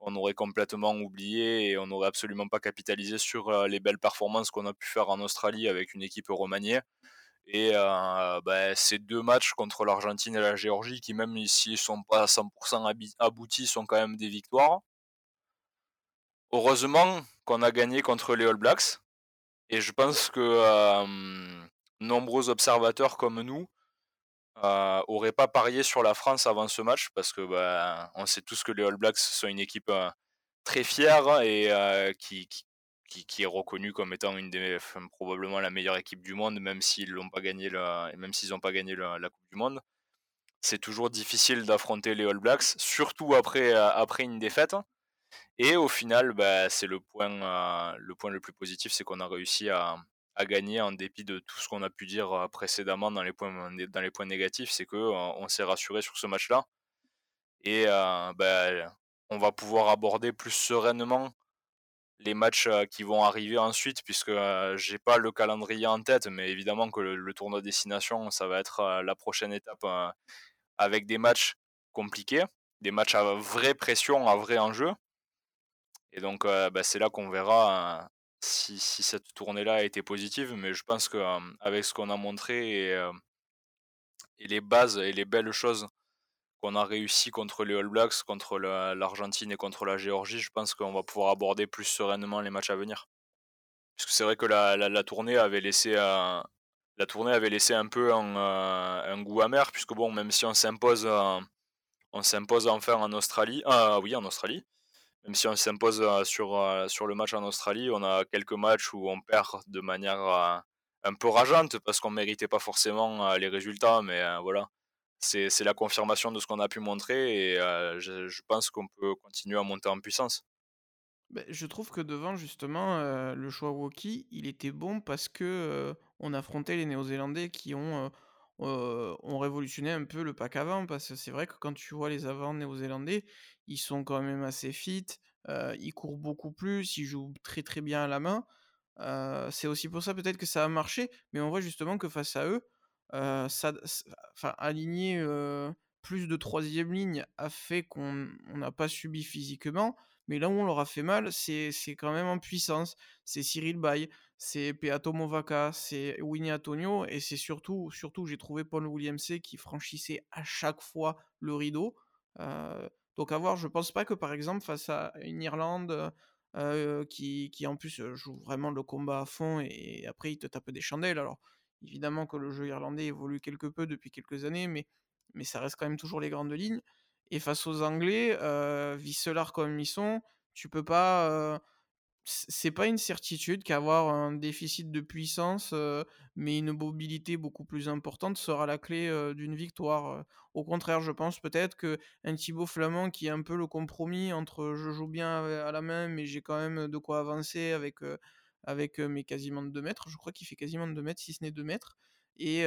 on aurait complètement oublié et on n'aurait absolument pas capitalisé sur les belles performances qu'on a pu faire en Australie avec une équipe remaniée. Et euh, bah, ces deux matchs contre l'Argentine et la Géorgie, qui même s'ils ne sont pas à 100% aboutis, sont quand même des victoires. Heureusement qu'on a gagné contre les All Blacks. Et je pense que euh, nombreux observateurs comme nous euh, aurait pas parié sur la France avant ce match parce que bah, on sait tous que les All Blacks sont une équipe euh, très fière et qui, qui, est reconnue comme étant une des probablement la meilleure équipe du monde même s'ils n'ont pas gagné la, même s'ils n'ont pas gagné la, Coupe du Monde. C'est toujours difficile d'affronter les All Blacks, surtout après, après une défaite. Et au final, bah, c'est le point, le point le plus positif, c'est qu'on a réussi à, à gagner en dépit de tout ce qu'on a pu dire précédemment dans les points, dans les points négatifs, c'est que on s'est rassuré sur ce match-là. Et ben, on va pouvoir aborder plus sereinement les matchs qui vont arriver ensuite, puisque j'ai pas le calendrier en tête, mais évidemment que le, tournoi destination, ça va être la prochaine étape avec des matchs compliqués, des matchs à vraie pression, à vrai enjeu. Et donc, ben, c'est là qu'on verra si, cette tournée-là a été positive, mais je pense qu'avec ce qu'on a montré et, les bases et les belles choses qu'on a réussi contre les All Blacks, contre l'Argentine et contre la Géorgie, je pense qu'on va pouvoir aborder plus sereinement les matchs à venir. Parce que c'est vrai que la, tournée avait laissé la tournée avait laissé un peu un, un, goût amer, puisque bon, même si on s'impose on s'impose enfin en Australie, ah oui en Australie, même si on s'impose sur, sur le match en Australie, on a quelques matchs où on perd de manière un peu rageante parce qu'on méritait pas forcément les résultats, mais voilà. C'est la confirmation de ce qu'on a pu montrer et je, je, pense qu'on peut continuer à monter en puissance. Ben, je trouve que devant, justement, le choix Woki, il était bon parce que on affrontait les Néo-Zélandais qui ont euh, ont révolutionné un peu le pack avant, parce que c'est vrai que quand tu vois les avants néo-zélandais, ils sont quand même assez fit, euh, ils courent beaucoup plus, ils jouent très très bien à la main. Euh, c'est aussi pour ça peut-être que ça a marché, mais on voit justement que face à eux, enfin, aligner plus de troisième ligne a fait qu'on n'a pas subi physiquement, mais là où on leur a fait mal, c'est quand même en puissance. C'est Cyril Bay, c'est Peato Movaca, c'est Winnie Antonio, et c'est surtout, surtout j'ai trouvé Paul Williamsey qui franchissait à chaque fois le rideau. Donc à voir, je pense pas que par exemple face à une Irlande qui, qui, en plus joue vraiment le combat à fond et, après il te tape des chandelles. Alors évidemment que le jeu irlandais évolue quelque peu depuis quelques années, mais, mais ça reste quand même toujours les grandes lignes. Et face aux Anglais, euh, comme ils sont, tu peux pas. C'est pas une certitude qu'avoir un déficit de puissance, mais une mobilité beaucoup plus importante sera la clé d'une victoire. Au contraire, je pense peut-être que un Thibaut Flamand qui est un peu le compromis entre je joue bien à la main, mais j'ai quand même de quoi avancer avec, avec mes quasiment 2 mètres. Je crois qu'il fait quasiment 2 mètres, si ce n'est 2 mètres. Et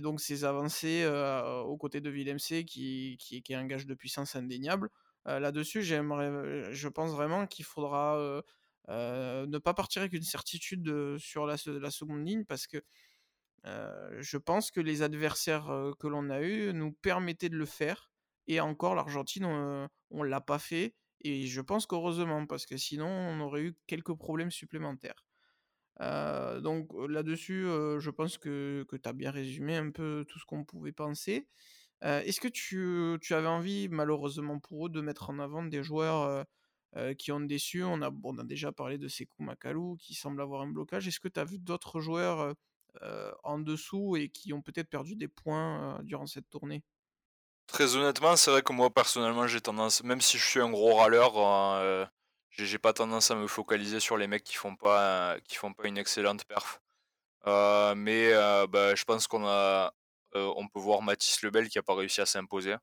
donc ces avancées aux côtés de Villemc qui, qui, qui, est un gage de puissance indéniable, là-dessus, je pense vraiment qu'il faudra, ne pas partir avec une certitude, sur la seconde ligne parce que, je pense que les adversaires, que l'on a eus nous permettaient de le faire et encore l'Argentine, on, on l'a pas fait et je pense qu'heureusement parce que sinon on aurait eu quelques problèmes supplémentaires. donc là-dessus, je pense que que tu as bien résumé un peu tout ce qu'on pouvait penser. est-ce que tu avais envie, malheureusement pour eux, de mettre en avant des joueurs, qui ont déçu? On a déjà parlé de Sékou Makalou qui semble avoir un blocage. Est-ce que tu as vu d'autres joueurs, en dessous et qui ont peut-être perdu des points, durant cette tournée? Très honnêtement, c'est vrai que moi personnellement j'ai tendance, même si je suis un gros râleur, euh, j'ai pas tendance à me focaliser sur les mecs qui font pas, qui font pas une excellente perf. Euh, mais euh, bah, je pense qu'on a, on peut voir Mathis Lebel qui a pas réussi à s'imposer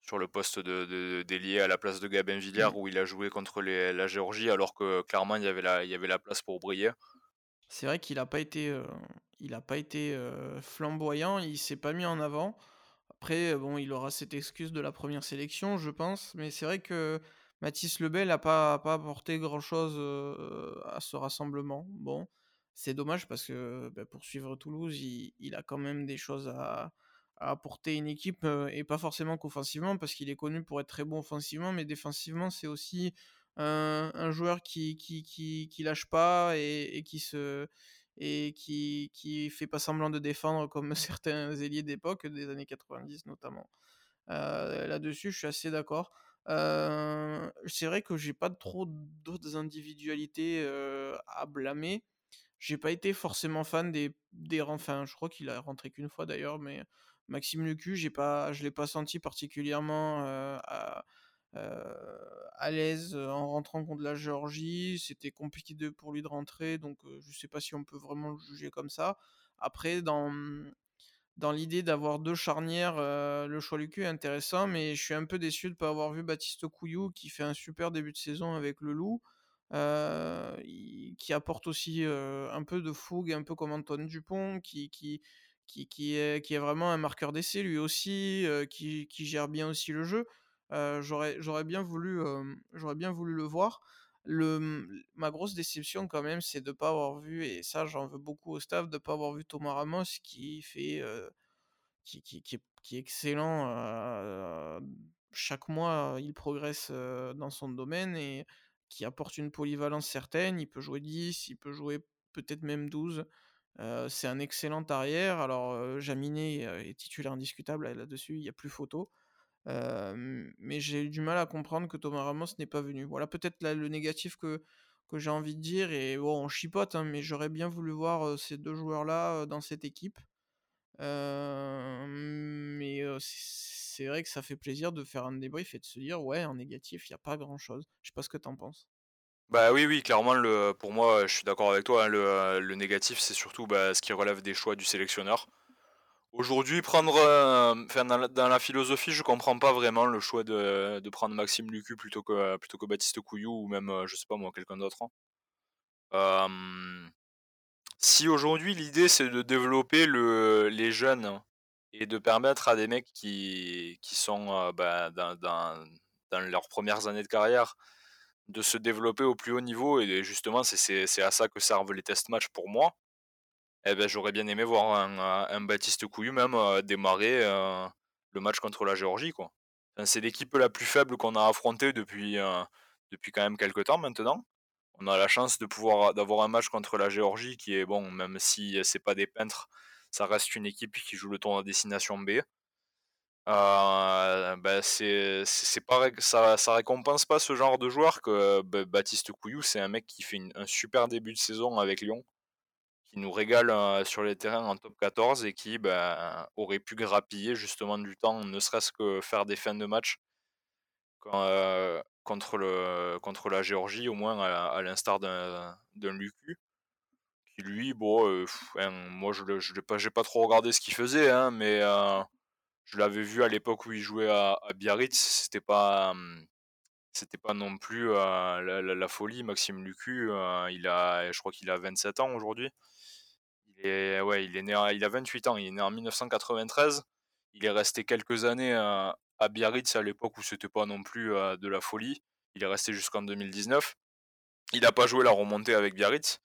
sur le poste de, d'ailier à la place de Gabin Villiers mmh. où il a joué contre la Géorgie alors que clairement il y avait la, il y avait la place pour briller. C'est vrai qu'il a pas été, il a pas été flamboyant, il s'est pas mis en avant. Après, bon, il aura cette excuse de la première sélection, je pense, mais c'est vrai que Mathis Lebel n'a pas, apporté grand-chose à ce rassemblement. Bon, c'est dommage parce que bah, pour suivre Toulouse, il, a quand même des choses à, apporter une équipe, et pas forcément qu'offensivement, parce qu'il est connu pour être très bon offensivement, mais défensivement, c'est aussi un, joueur qui, lâche pas et qui se et qui, qui fait pas semblant de défendre comme certains ailiers d'époque, des années 90 notamment. Euh, là-dessus, je suis assez d'accord. Euh, c'est vrai que j'ai pas trop d'autres individualités euh, à blâmer. J'ai pas été forcément fan des, des enfin, je crois qu'il a rentré qu'une fois d'ailleurs, mais Maxime Lucu, j'ai pas, je l'ai pas senti particulièrement à l'aise en rentrant contre la Géorgie. C'était compliqué pour lui de rentrer, donc je sais pas si on peut vraiment le juger comme ça. Après, dans, dans l'idée d'avoir deux charnières, le choix Lucu est intéressant, mais je suis un peu déçu de ne pas avoir vu Baptiste Couillou qui fait un super début de saison avec le Loup. qui apporte aussi un peu de fougue, un peu comme Antoine Dupont, qui, qui, qui, qui, est, qui est vraiment un marqueur d'essai lui aussi, qui, qui, gère bien aussi le jeu j'aurais, j'aurais bien voulu, bien voulu le voir. Le, mmh, ma grosse déception quand même, c'est de ne pas avoir vu, et ça j'en veux beaucoup au staff, de ne pas avoir vu Thomas Ramos qui fait, qui, qui, qui, est, excellent. chaque mois, il progresse dans son domaine et qui apporte une polyvalence certaine. Il peut jouer 10, il peut jouer peut-être même 12. c'est un excellent arrière. Alors, Jaminet est titulaire indiscutable là-dessus, il n'y a plus photo mais j'ai eu du mal à comprendre que Thomas Ramos n'est pas venu. Voilà peut-être le négatif que, que j'ai envie de dire. Et on chipote, hein, mais j'aurais bien voulu voir ces deux joueurs-là dans cette équipe. mais c'est vrai que ça fait plaisir de faire un débrief et de se dire ouais, en négatif, il n'y a pas grand-chose. Je sais pas ce que tu en penses. Bah oui, oui, clairement, le, pour moi, je suis d'accord avec toi. Hein, le, le, négatif, c'est surtout bah, ce qui relève des choix du sélectionneur. Aujourd'hui, prendre, euh, dans, la, philosophie, je comprends pas vraiment le choix de, prendre Maxime Lucu plutôt que, plutôt que Baptiste Couillou ou même, euh, je sais pas moi, quelqu'un d'autre. Hein. Euh, si aujourd'hui l'idée c'est de développer le, les jeunes et de permettre à des mecs qui, qui sont bah, dans, dans, leurs premières années de carrière de se développer au plus haut niveau, et justement c'est à ça que servent les test matchs pour moi, eh ben, j'aurais bien aimé voir un, Baptiste Couillu même euh, démarrer euh, le match contre la Géorgie. Quoi. c'est l'équipe la plus faible qu'on a affrontée depuis, euh, depuis quand même quelques temps maintenant. On a la chance de pouvoir d'avoir un match contre la Géorgie qui est bon, même si c'est pas des peintres, ça reste une équipe qui joue le tour de destination B. ben c'est, c'est pareil, ça, ça récompense pas ce genre de joueur que ben, Baptiste Couillou, c'est un mec qui fait un super début de saison avec Lyon qui nous régale sur les terrains en top 14 et qui ben, aurait pu grappiller justement du temps, ne serait-ce que faire des fins de match contre, le, contre la Géorgie, au moins à, l'instar d'un Lucu, qui lui, bon, hein, moi je n'ai pas, pas trop regardé ce qu'il faisait, hein, mais je l'avais vu à l'époque où il jouait à, Biarritz, c'était pas c'était pas non plus la, folie. Maxime Lucu, il a, je crois qu'il a 27 ans aujourd'hui ouais, il est né, il a 28 ans, il est né en 1993. Il est resté quelques années à Biarritz à l'époque où c'était pas non plus de la folie. Il est resté jusqu'en 2019. Il n'a pas joué la remontée avec Biarritz.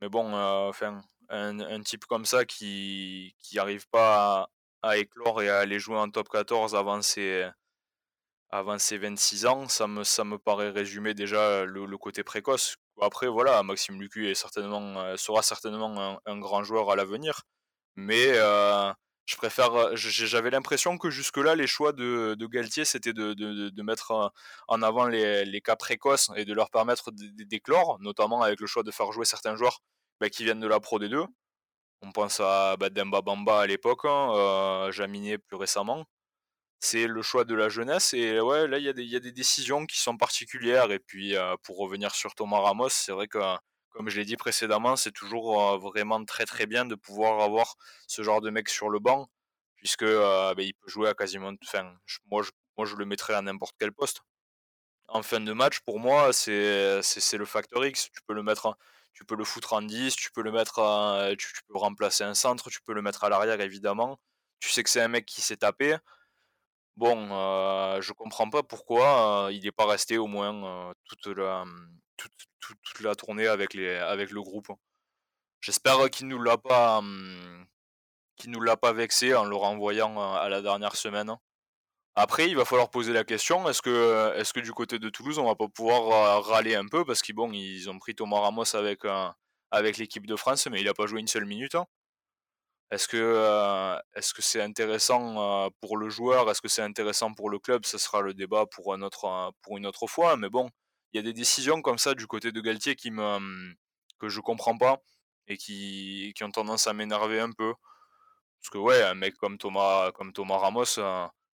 Mais bon, enfin, un, type comme ça qui n'arrive pas à, éclore et à aller jouer en top 14 avant ses, avant ses 26 ans, ça me, paraît résumer déjà le, côté précoce. Après, voilà, Maxime Lucu est certainement, sera certainement un, grand joueur à l'avenir. Mais préfère. J'avais l'impression que jusque-là, les choix de, de Galtier, c'était de, mettre en avant les, cas précoces et de leur permettre d'éclore, notamment avec le choix de faire jouer certains joueurs bah, qui viennent de la Pro D2. On pense à bah, Demba Bamba à l'époque, hein, euh, plus récemment. C'est le choix de la jeunesse et là il y, a des décisions qui sont particulières. Et puis euh, pour revenir sur Thomas Ramos, c'est vrai que comme je l'ai dit précédemment, c'est toujours euh, vraiment très très bien de pouvoir avoir ce genre de mec sur le banc, puisque bah, il peut jouer à quasiment. Enfin, moi, je, moi je le mettrais à n'importe quel poste. En fin de match, pour moi, c'est le facteur X. Tu peux le mettre tu peux le foutre en 10, tu peux le mettre à, tu, peux remplacer un centre, tu peux le mettre à l'arrière évidemment. Tu sais que c'est un mec qui s'est tapé. Bon, euh, je comprends pas pourquoi euh, il n'est pas resté au moins euh, toute, la, toute, la tournée avec, les, avec le groupe. J'espère qu'il nous l'a pas hum, nous l'a pas vexé en le renvoyant à la dernière semaine. Après, il va falloir poser la question est-ce que, du côté de Toulouse, on va pas pouvoir râler un peu? Parce qu'ils bon, ont pris Thomas Ramos avec, avec l'équipe de France, mais il n'a pas joué une seule minute. Hein. Est-ce que euh, que c'est intéressant euh, pour le joueur? Est-ce que c'est intéressant pour le club? Ce sera le débat pour, pour une autre fois. Mais bon, il y a des décisions comme ça du côté de Galtier qui me, que je comprends pas et qui, qui ont tendance à m'énerver un peu. Parce que ouais, un mec comme Thomas, comme Thomas Ramos,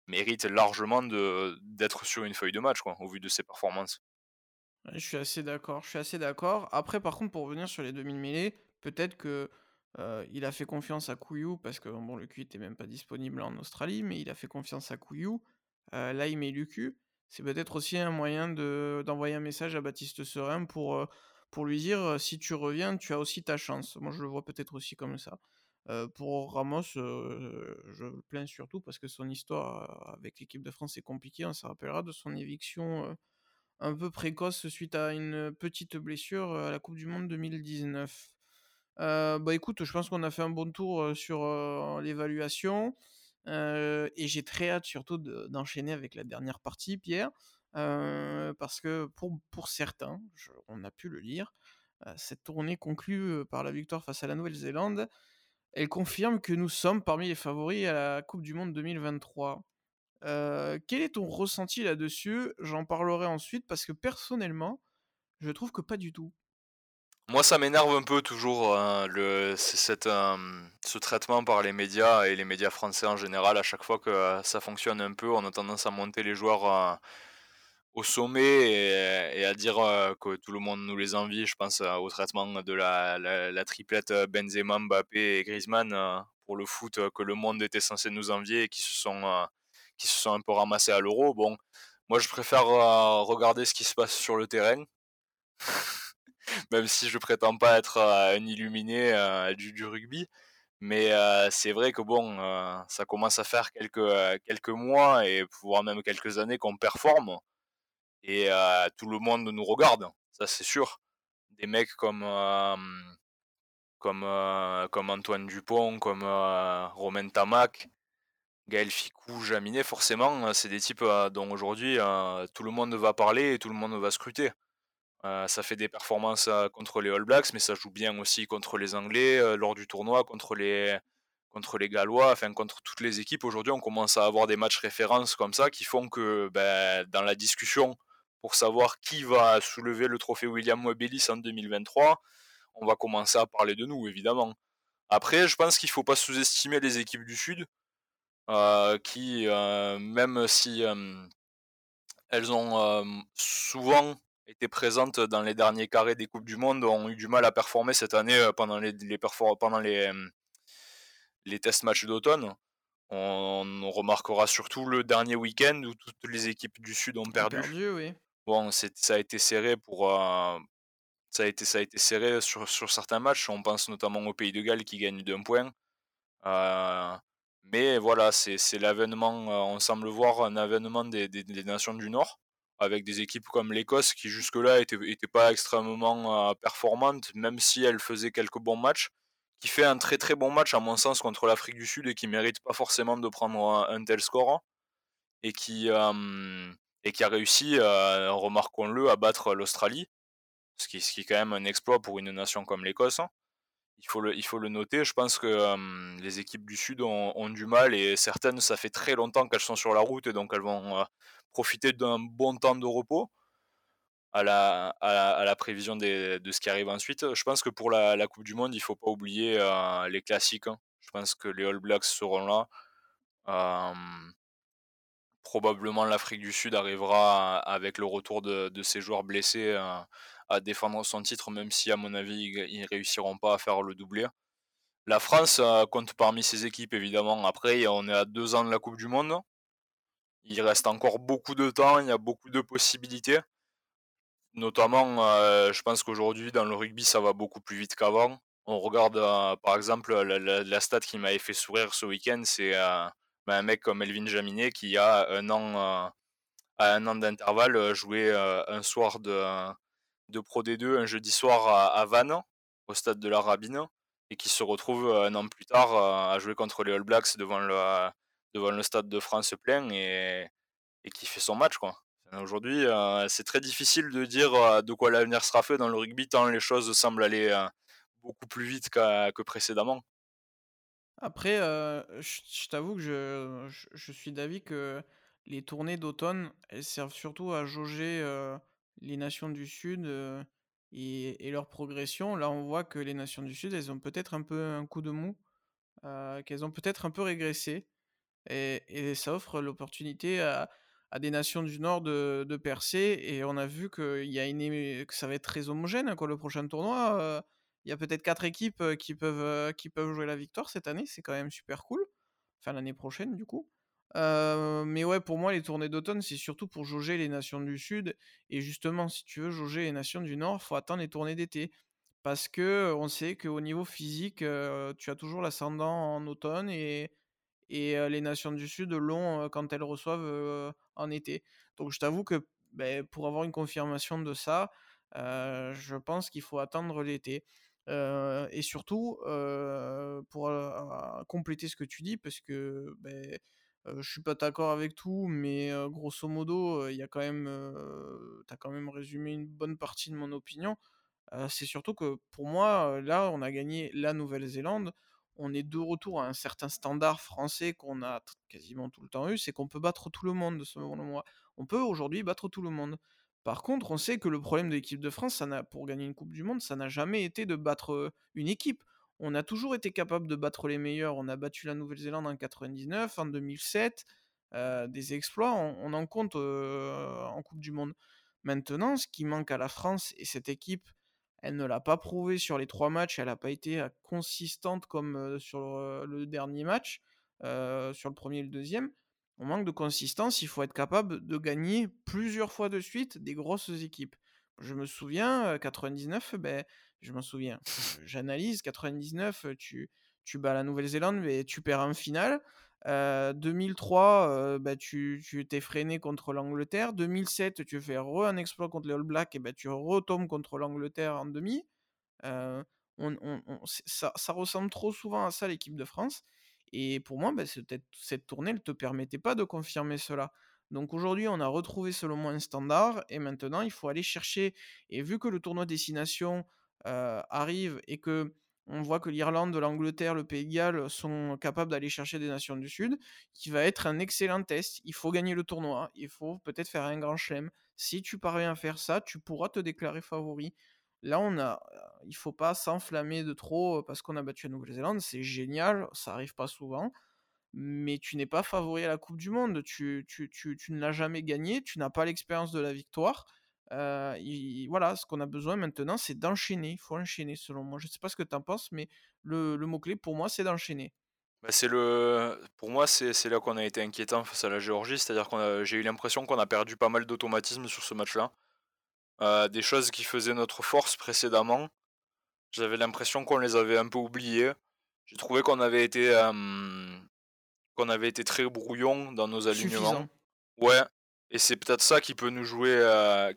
mérite largement d'être sur une feuille de match, quoi, au vu de ses performances. je suis assez d'accord, je suis assez d'accord. Après, par contre, pour revenir sur les 2000 mêlées, peut-être que euh, il a fait confiance à Kouyou, parce que bon, le Q était même pas disponible en Australie, mais il a fait confiance à Kouyou. Euh, là, il met Lucu. C'est peut-être aussi un moyen d'envoyer un message à Baptiste Serein pour, euh, pour lui dire si tu reviens, tu as aussi ta chance. Moi, je le vois peut-être aussi comme ça pour Ramos, je le plains surtout parce que son histoire avec l'équipe de France est compliquée. On se rappellera de son éviction un peu précoce suite à une petite blessure à la Coupe du Monde 2019. Bah écoute, je pense qu'on a fait un bon tour sur l'évaluation. et j'ai très hâte surtout d'enchaîner avec la dernière partie, Pierre. parce que pour, pour certains, on a pu le lire, cette tournée conclue par la victoire face à la Nouvelle-Zélande elle confirme que nous sommes parmi les favoris à la Coupe du Monde 2023. Euh, quel est ton ressenti là-dessus? J'en parlerai ensuite parce que personnellement, je trouve que pas du tout. Moi, ça m'énerve un peu toujours hein, euh, ce traitement par les médias et les médias français en général. À chaque fois que ça fonctionne un peu, on a tendance à monter les joueurs euh, au sommet et, à dire euh, que tout le monde nous les envie. Je pense euh, au traitement de la, triplette euh, Benzema, Mbappé et Griezmann pour le foot que le monde était censé nous envier et qui se sont, qui se sont un peu ramassés à l'euro. Bon, moi je préfère regarder ce qui se passe sur le terrain. Même si je prétends pas être un illuminé du, du, rugby. Mais c'est vrai que bon, ça commence à faire quelques, quelques mois et voire même quelques années qu'on performe et tout le monde nous regarde, ça c'est sûr. Des mecs comme comme comme Antoine Dupont, comme Romain Tamac, Gaël Ficou, Jaminet, forcément, c'est des types dont aujourd'hui tout le monde va parler et tout le monde va scruter. Ça fait des performances contre les All Blacks, mais ça joue bien aussi contre les Anglais lors du tournoi, contre les Gallois, enfin contre toutes les équipes. Aujourd'hui, on commence à avoir des matchs références comme ça qui font que ben, dans la discussion pour savoir qui va soulever le trophée William Mobelis en 2023, on va commencer à parler de nous, évidemment. Après, je pense qu'il ne faut pas sous-estimer les équipes du Sud, euh, qui, euh, même si euh, elles ont souvent été présentes dans les derniers carrés des Coupes du Monde, ont eu du mal à performer cette année pendant les, pendant les, les tests matchs d'automne. On, remarquera surtout le dernier week-end où toutes les équipes du Sud ont perdu. perdu oui. Bon, ça a été serré pour ça a été ça a été serré sur, sur, certains matchs. On pense notamment au Pays de Galles qui gagne d'un point. Mais voilà, c'est l'avènement, euh, on semble voir un avènement des, nations du Nord, avec des équipes comme l'Écosse qui jusque-là n'étaient pas extrêmement euh, performantes, même si elle faisait quelques bons matchs, qui fait un très très bon match à mon sens contre l'Afrique du Sud et qui mérite pas forcément de prendre un, tel score, et qui, euh, et qui a réussi, remarquons-le, à battre l'Australie, ce qui, ce qui est quand même un exploit pour une nation comme l'Écosse. Hein il faut le, noter. Je pense que les équipes du Sud ont, du mal et certaines, ça fait très longtemps qu'elles sont sur la route et donc elles vont profiter d'un bon temps de repos à la, prévision de ce qui arrive ensuite. Je pense que pour la, Coupe du Monde, il ne faut pas oublier les classiques. Hein. Je pense que les All Blacks seront là. probablement l'Afrique du Sud arrivera avec le retour de ses joueurs blessés à défendre son titre, même si, à mon avis, ils ne réussiront pas à faire le doublé. La France euh, compte parmi ses équipes, évidemment. Après, on est à deux ans de la Coupe du Monde. Il reste encore beaucoup de temps, il y a beaucoup de possibilités. Notamment, euh, je pense qu'aujourd'hui, dans le rugby, ça va beaucoup plus vite qu'avant. On regarde, euh, par exemple, la, stat qui m'avait fait sourire ce week-end, c'est ben, un mec comme Elvin Jaminet qui a un an, à un an d'intervalle joué un soir de, de Pro D2 un jeudi soir à, Vannes, au stade de la Rabine, et qui se retrouve euh, un an plus tard euh, à jouer contre les All Blacks devant le, devant le stade de France plein et, et qui fait son match. quoi. Aujourd'hui, euh, c'est très difficile de dire de quoi l'avenir sera fait dans le rugby, tant les choses semblent aller beaucoup plus vite que précédemment. Après, je, t'avoue que je, je suis d'avis que les tournées d'automne, elles servent surtout à jauger les nations du Sud et, leur progression, là on voit que les nations du Sud, elles ont peut-être un peu un coup de mou, qu'elles ont peut-être un peu régressé. Et, ça offre l'opportunité à, des nations du Nord de, percer. Et on a vu que, y a une, ça va être très homogène, quoi, le prochain tournoi. Il y a peut-être quatre équipes qui peuvent, qui peuvent jouer la victoire cette année, c'est quand même super cool. Enfin l'année prochaine du coup mais ouais, pour moi, les tournées d'automne, c'est surtout pour jauger les nations du Sud. Et justement, si tu veux jauger les nations du Nord, faut attendre les tournées d'été. Parce que on sait qu'au niveau physique, tu as toujours l'ascendant en automne et, et les nations du Sud l'ont quand elles reçoivent en été. Donc je t'avoue que ben, pour avoir une confirmation de ça, je pense qu'il faut attendre l'été. et surtout, pour compléter ce que tu dis, parce que ben, je suis pas d'accord avec tout, mais grosso modo, il y quand même, as quand même résumé une bonne partie de mon opinion. c'est surtout que pour moi, là, on a gagné la Nouvelle-Zélande. On est de retour à un certain standard français qu'on a quasiment tout le temps eu, c'est qu'on peut battre tout le monde, selon moi. On peut aujourd'hui battre tout le monde. Par contre, on sait que le problème de l'équipe de France, ça pour gagner une Coupe du Monde, ça n'a jamais été de battre une équipe on a toujours été capable de battre les meilleurs. On a battu la Nouvelle-Zélande en 99, en 2007. Euh, des exploits, on, en compte euh, en Coupe du Monde. Maintenant, ce qui manque à la France, et cette équipe, elle ne l'a pas prouvé sur les trois matchs, elle n'a pas été euh, consistante comme sur le dernier match, sur le premier et le deuxième. On manque de consistance, il faut être capable de gagner plusieurs fois de suite des grosses équipes. Je me souviens, 99, ben, je m'en souviens. J'analyse, 99, tu, tu bats la Nouvelle-Zélande, mais tu perds en finale. 2003, bah, tu t'es freiné contre l'Angleterre. 2007, tu fais un exploit contre les All Blacks, et bah, tu retombes contre l'Angleterre en demi. on, ça, ça, ressemble trop souvent à ça, l'équipe de France. Et pour moi, bah, cette tournée ne te permettait pas de confirmer cela. Donc aujourd'hui, on a retrouvé selon moi un standard, et maintenant, il faut aller chercher. Et vu que le tournoi Destination arrive et que on voit que l'Irlande, l'Angleterre, le Pays de Galles sont capables d'aller chercher des nations du Sud, qui va être un excellent test. Il faut gagner le tournoi, il faut peut-être faire un grand chelem. Si tu parviens à faire ça, tu pourras te déclarer favori. Là, on a, il faut pas s'enflammer de trop parce qu'on a battu la Nouvelle-Zélande, c'est génial, ça arrive pas souvent, mais tu n'es pas favori à la Coupe du Monde, tu, tu, tu, tu ne l'as jamais gagné, tu n'as pas l'expérience de la victoire, voilà, ce qu'on a besoin maintenant, c'est d'enchaîner. Il faut enchaîner, selon moi. Je ne sais pas ce que tu en penses, mais le, mot-clé pour moi, c'est d'enchaîner. Bah, c'est le... Pour moi, c'est là qu'on a été inquiétant face à la Géorgie. C'est-à-dire que j'ai eu l'impression qu'on a perdu pas mal d'automatisme sur ce match-là. des choses qui faisaient notre force précédemment. J'avais l'impression qu'on les avait un peu oubliées. J'ai trouvé qu'on avait été qu'on avait été très brouillon dans nos alignements. Suffisant. Ouais, et c'est peut-être ça qui peut nous jouer, euh,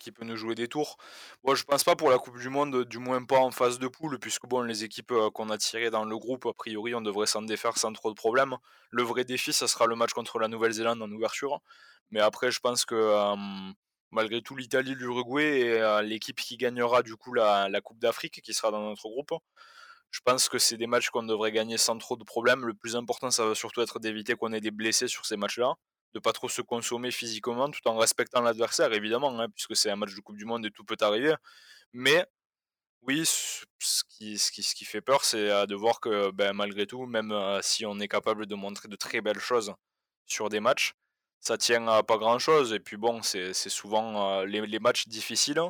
des tours. Moi, je pense pas pour la Coupe du Monde, du moins pas en phase de poule, puisque bon, les équipes euh, qu'on a tirées dans le groupe, a priori, on devrait s'en défaire sans trop de problèmes. Le vrai défi, ça sera le match contre la Nouvelle-Zélande en ouverture. Mais après, je pense que euh, malgré tout, l'Italie, l'Uruguay et l'équipe qui gagnera du coup la, la Coupe d'Afrique, qui sera dans notre groupe, je pense que c'est des matchs qu'on devrait gagner sans trop de problèmes. Le plus important, ça va surtout être d'éviter qu'on ait des blessés sur ces matchs-là de pas trop se consommer physiquement tout en respectant l'adversaire, évidemment, hein, puisque c'est un match de Coupe du Monde et tout peut arriver. Mais oui, ce qui, fait peur, c'est euh, de voir que ben, malgré tout, même euh, si on est capable de montrer de très belles choses sur des matchs, ça tient à pas grand-chose. Et puis bon, c'est souvent euh, les, matchs difficiles,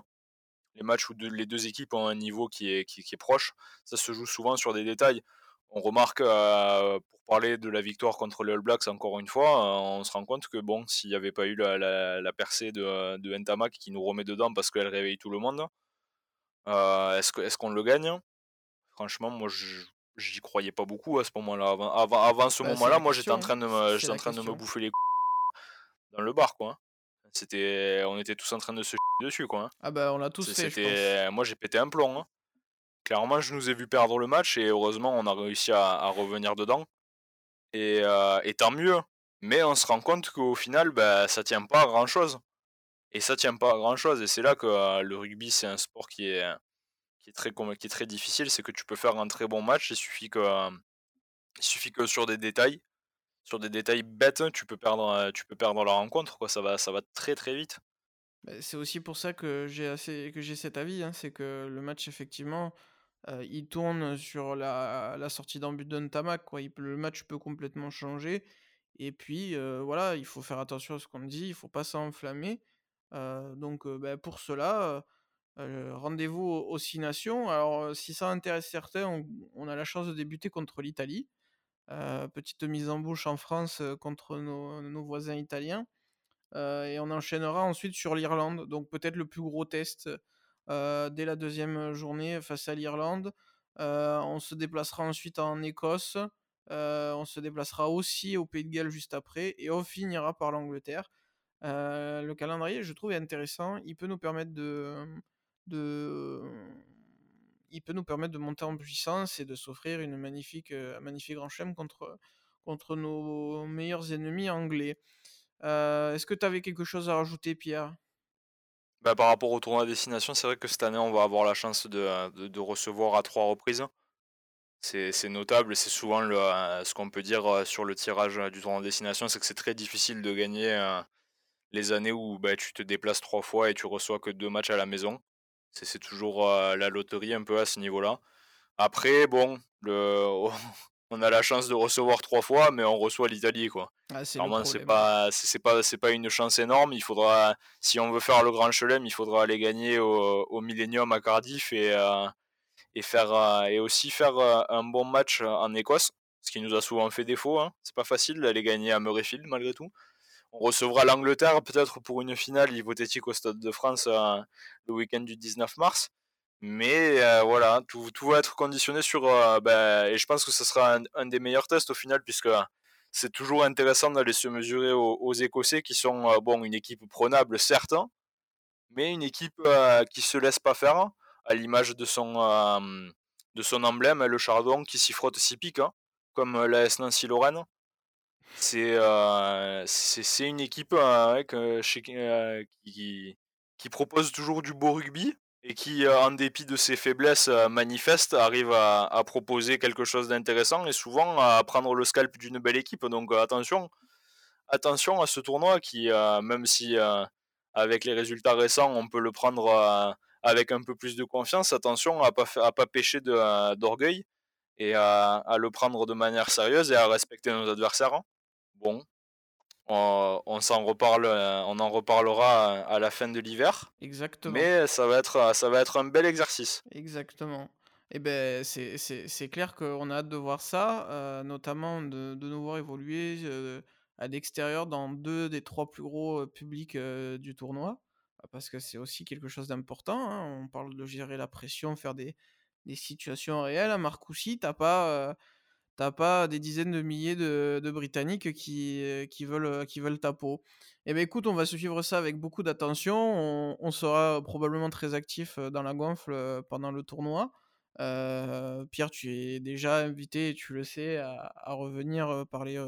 les matchs où les deux équipes ont un niveau qui est, qui est proche, ça se joue souvent sur des détails on remarque, euh, pour parler de la victoire contre les All Blacks encore une fois, euh, on se rend compte que bon, s'il n'y avait pas eu la, percée de, de Ntamak qui nous remet dedans parce qu'elle réveille tout le monde, euh, est-ce qu'on le gagne? Franchement, moi, je j'y croyais pas beaucoup à ce moment-là. Avant, avant, ce bah, moment-là, moi, j'étais en train de me, en train de me bouffer les dans le bar, quoi. Hein. C'était, on était tous en train de se dessus, quoi. Hein. Ah bah, on l'a tous fait. Moi, j'ai pété un plomb. Hein clairement, je nous ai vu perdre le match et heureusement, on a réussi à, revenir dedans. Euh, et, tant mieux. Mais on se rend compte qu'au final, bah, ça tient pas à grand chose. Et ça tient pas à grand chose. Et c'est là que euh, le rugby, c'est un sport qui est, qui est, très, qui est très difficile. C'est que tu peux faire un très bon match. Il suffit que, suffit que sur des détails, sur des détails bêtes, tu peux perdre, tu peux perdre la rencontre. Quoi. Ça, va, ça va très très vite. Bah, c'est aussi pour ça que j'ai assez que j'ai cet avis, hein. c'est que le match effectivement, il tourne sur la, la sortie d'un but d'un tamac, quoi. le match peut complètement changer. Et puis, voilà, il faut faire attention à ce qu'on dit, il faut pas s'enflammer. donc, bah, pour cela, rendez-vous aux Six Nations. Alors, si ça intéresse certains, on, a la chance de débuter contre l'Italie. petite mise en bouche en France contre nos, voisins italiens. et on enchaînera ensuite sur l'Irlande. Donc, peut-être le plus gros test dès la deuxième journée face à l'Irlande. Euh, on se déplacera ensuite en Écosse. Euh, on se déplacera aussi au Pays de Galles juste après. Et on finira par l'Angleterre. le calendrier, je trouve, intéressant. Il peut nous permettre de, de il peut nous permettre de monter en puissance et de s'offrir une magnifique, un magnifique grand chelem contre, contre nos meilleurs ennemis anglais. Est-ce que tu avais quelque chose à rajouter, Pierre? Bah, par rapport au tournoi destination, c'est vrai que cette année, on va avoir la chance de, de, recevoir à trois reprises. C'est notable et c'est souvent le, euh, ce qu'on peut dire euh, sur le tirage euh, du tournoi destination, c'est que c'est très difficile de gagner les années où bah, tu te déplaces trois fois et tu reçois que deux matchs à la maison. C'est toujours la loterie un peu à ce niveau-là. Après, bon, le, on a la chance de recevoir trois fois, mais on reçoit l'Italie, quoi. Ah, c'est pas, c'est pas, c'est pas une chance énorme. Il faudra, si on veut faire le Grand Chelem, il faudra aller gagner au, au Millennium à Cardiff et euh, et faire euh, et aussi faire euh, un bon match en Écosse, ce qui nous a souvent fait défaut. Hein. C'est pas facile d'aller gagner à Murrayfield malgré tout. On recevra l'Angleterre peut-être pour une finale hypothétique au Stade de France le week-end du 19 mars. Mais euh, voilà, tout, va être conditionné sur. Euh, ben, et je pense que ce sera un, des meilleurs tests au final, puisque c'est toujours intéressant d'aller se mesurer aux, Écossais, qui sont euh, bon, une équipe prenable, certes, mais une équipe qui se laisse pas faire, à l'image de son, de son emblème, le chardon qui s'y frotte s'y pique, hein, comme la S Nancy-Lorraine. C'est une équipe qui, qui propose toujours du beau rugby et qui, euh, en dépit de ses faiblesses euh, manifestes, arrive à, proposer quelque chose d'intéressant et souvent à prendre le scalp d'une belle équipe. Donc euh, attention, attention à ce tournoi qui, même si avec les résultats récents, on peut le prendre avec un peu plus de confiance, attention à pas, à pas pêcher d'orgueil et à, le prendre de manière sérieuse et à respecter nos adversaires. Bon, on, s'en reparle, euh, on en reparlera à la fin de l'hiver. Exactement. Mais ça va être, ça va être un bel exercice. Exactement. Et eh ben c'est clair qu'on a hâte de voir ça, euh, notamment de, de, nous voir évoluer euh, à l'extérieur dans deux des trois plus gros publics du tournoi, parce que c'est aussi quelque chose d'important. Hein. On parle de gérer la pression, faire des, des situations réelles. À Marcoussis, t'as pas tu pas des dizaines de milliers de Britanniques qui, qui veulent, qui veulent ta peau. Et ben écoute, on va suivre ça avec beaucoup d'attention. On sera probablement très actif, dans la gonfle, pendant le tournoi. Pierre, tu es déjà invité, tu le sais, à revenir, parler,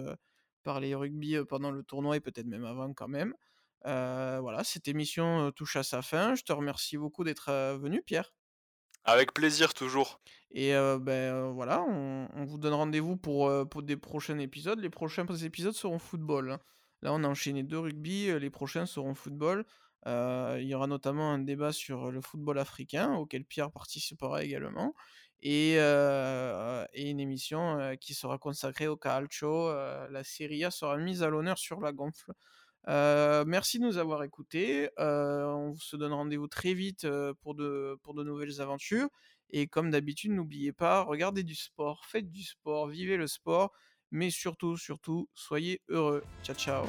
parler rugby, pendant le tournoi et peut-être même avant quand même. Voilà, cette émission, touche à sa fin. Je te remercie beaucoup d'être, venu Pierre. Avec plaisir toujours. Et beh, voilà, on vous donne rendez-vous pour, pour des prochains épisodes. Les prochains épisodes seront football, hein. Là, on a enchaîné 2 rugby, les prochains seront football. Il y aura notamment un débat sur le football africain auquel Pierre participera également et et une émission, qui sera consacrée au calcio, la Serie A sera mise à l'honneur sur la gonfle. Heu, merci de nous avoir écoutés, heu, on se donne rendez-vous très vite, pour de pour de nouvelles aventures et comme d'habitude, n'oubliez pas, regardez du sport, faites du sport, vivez le sport, mais surtout, surtout, soyez heureux. Ciao, ciao.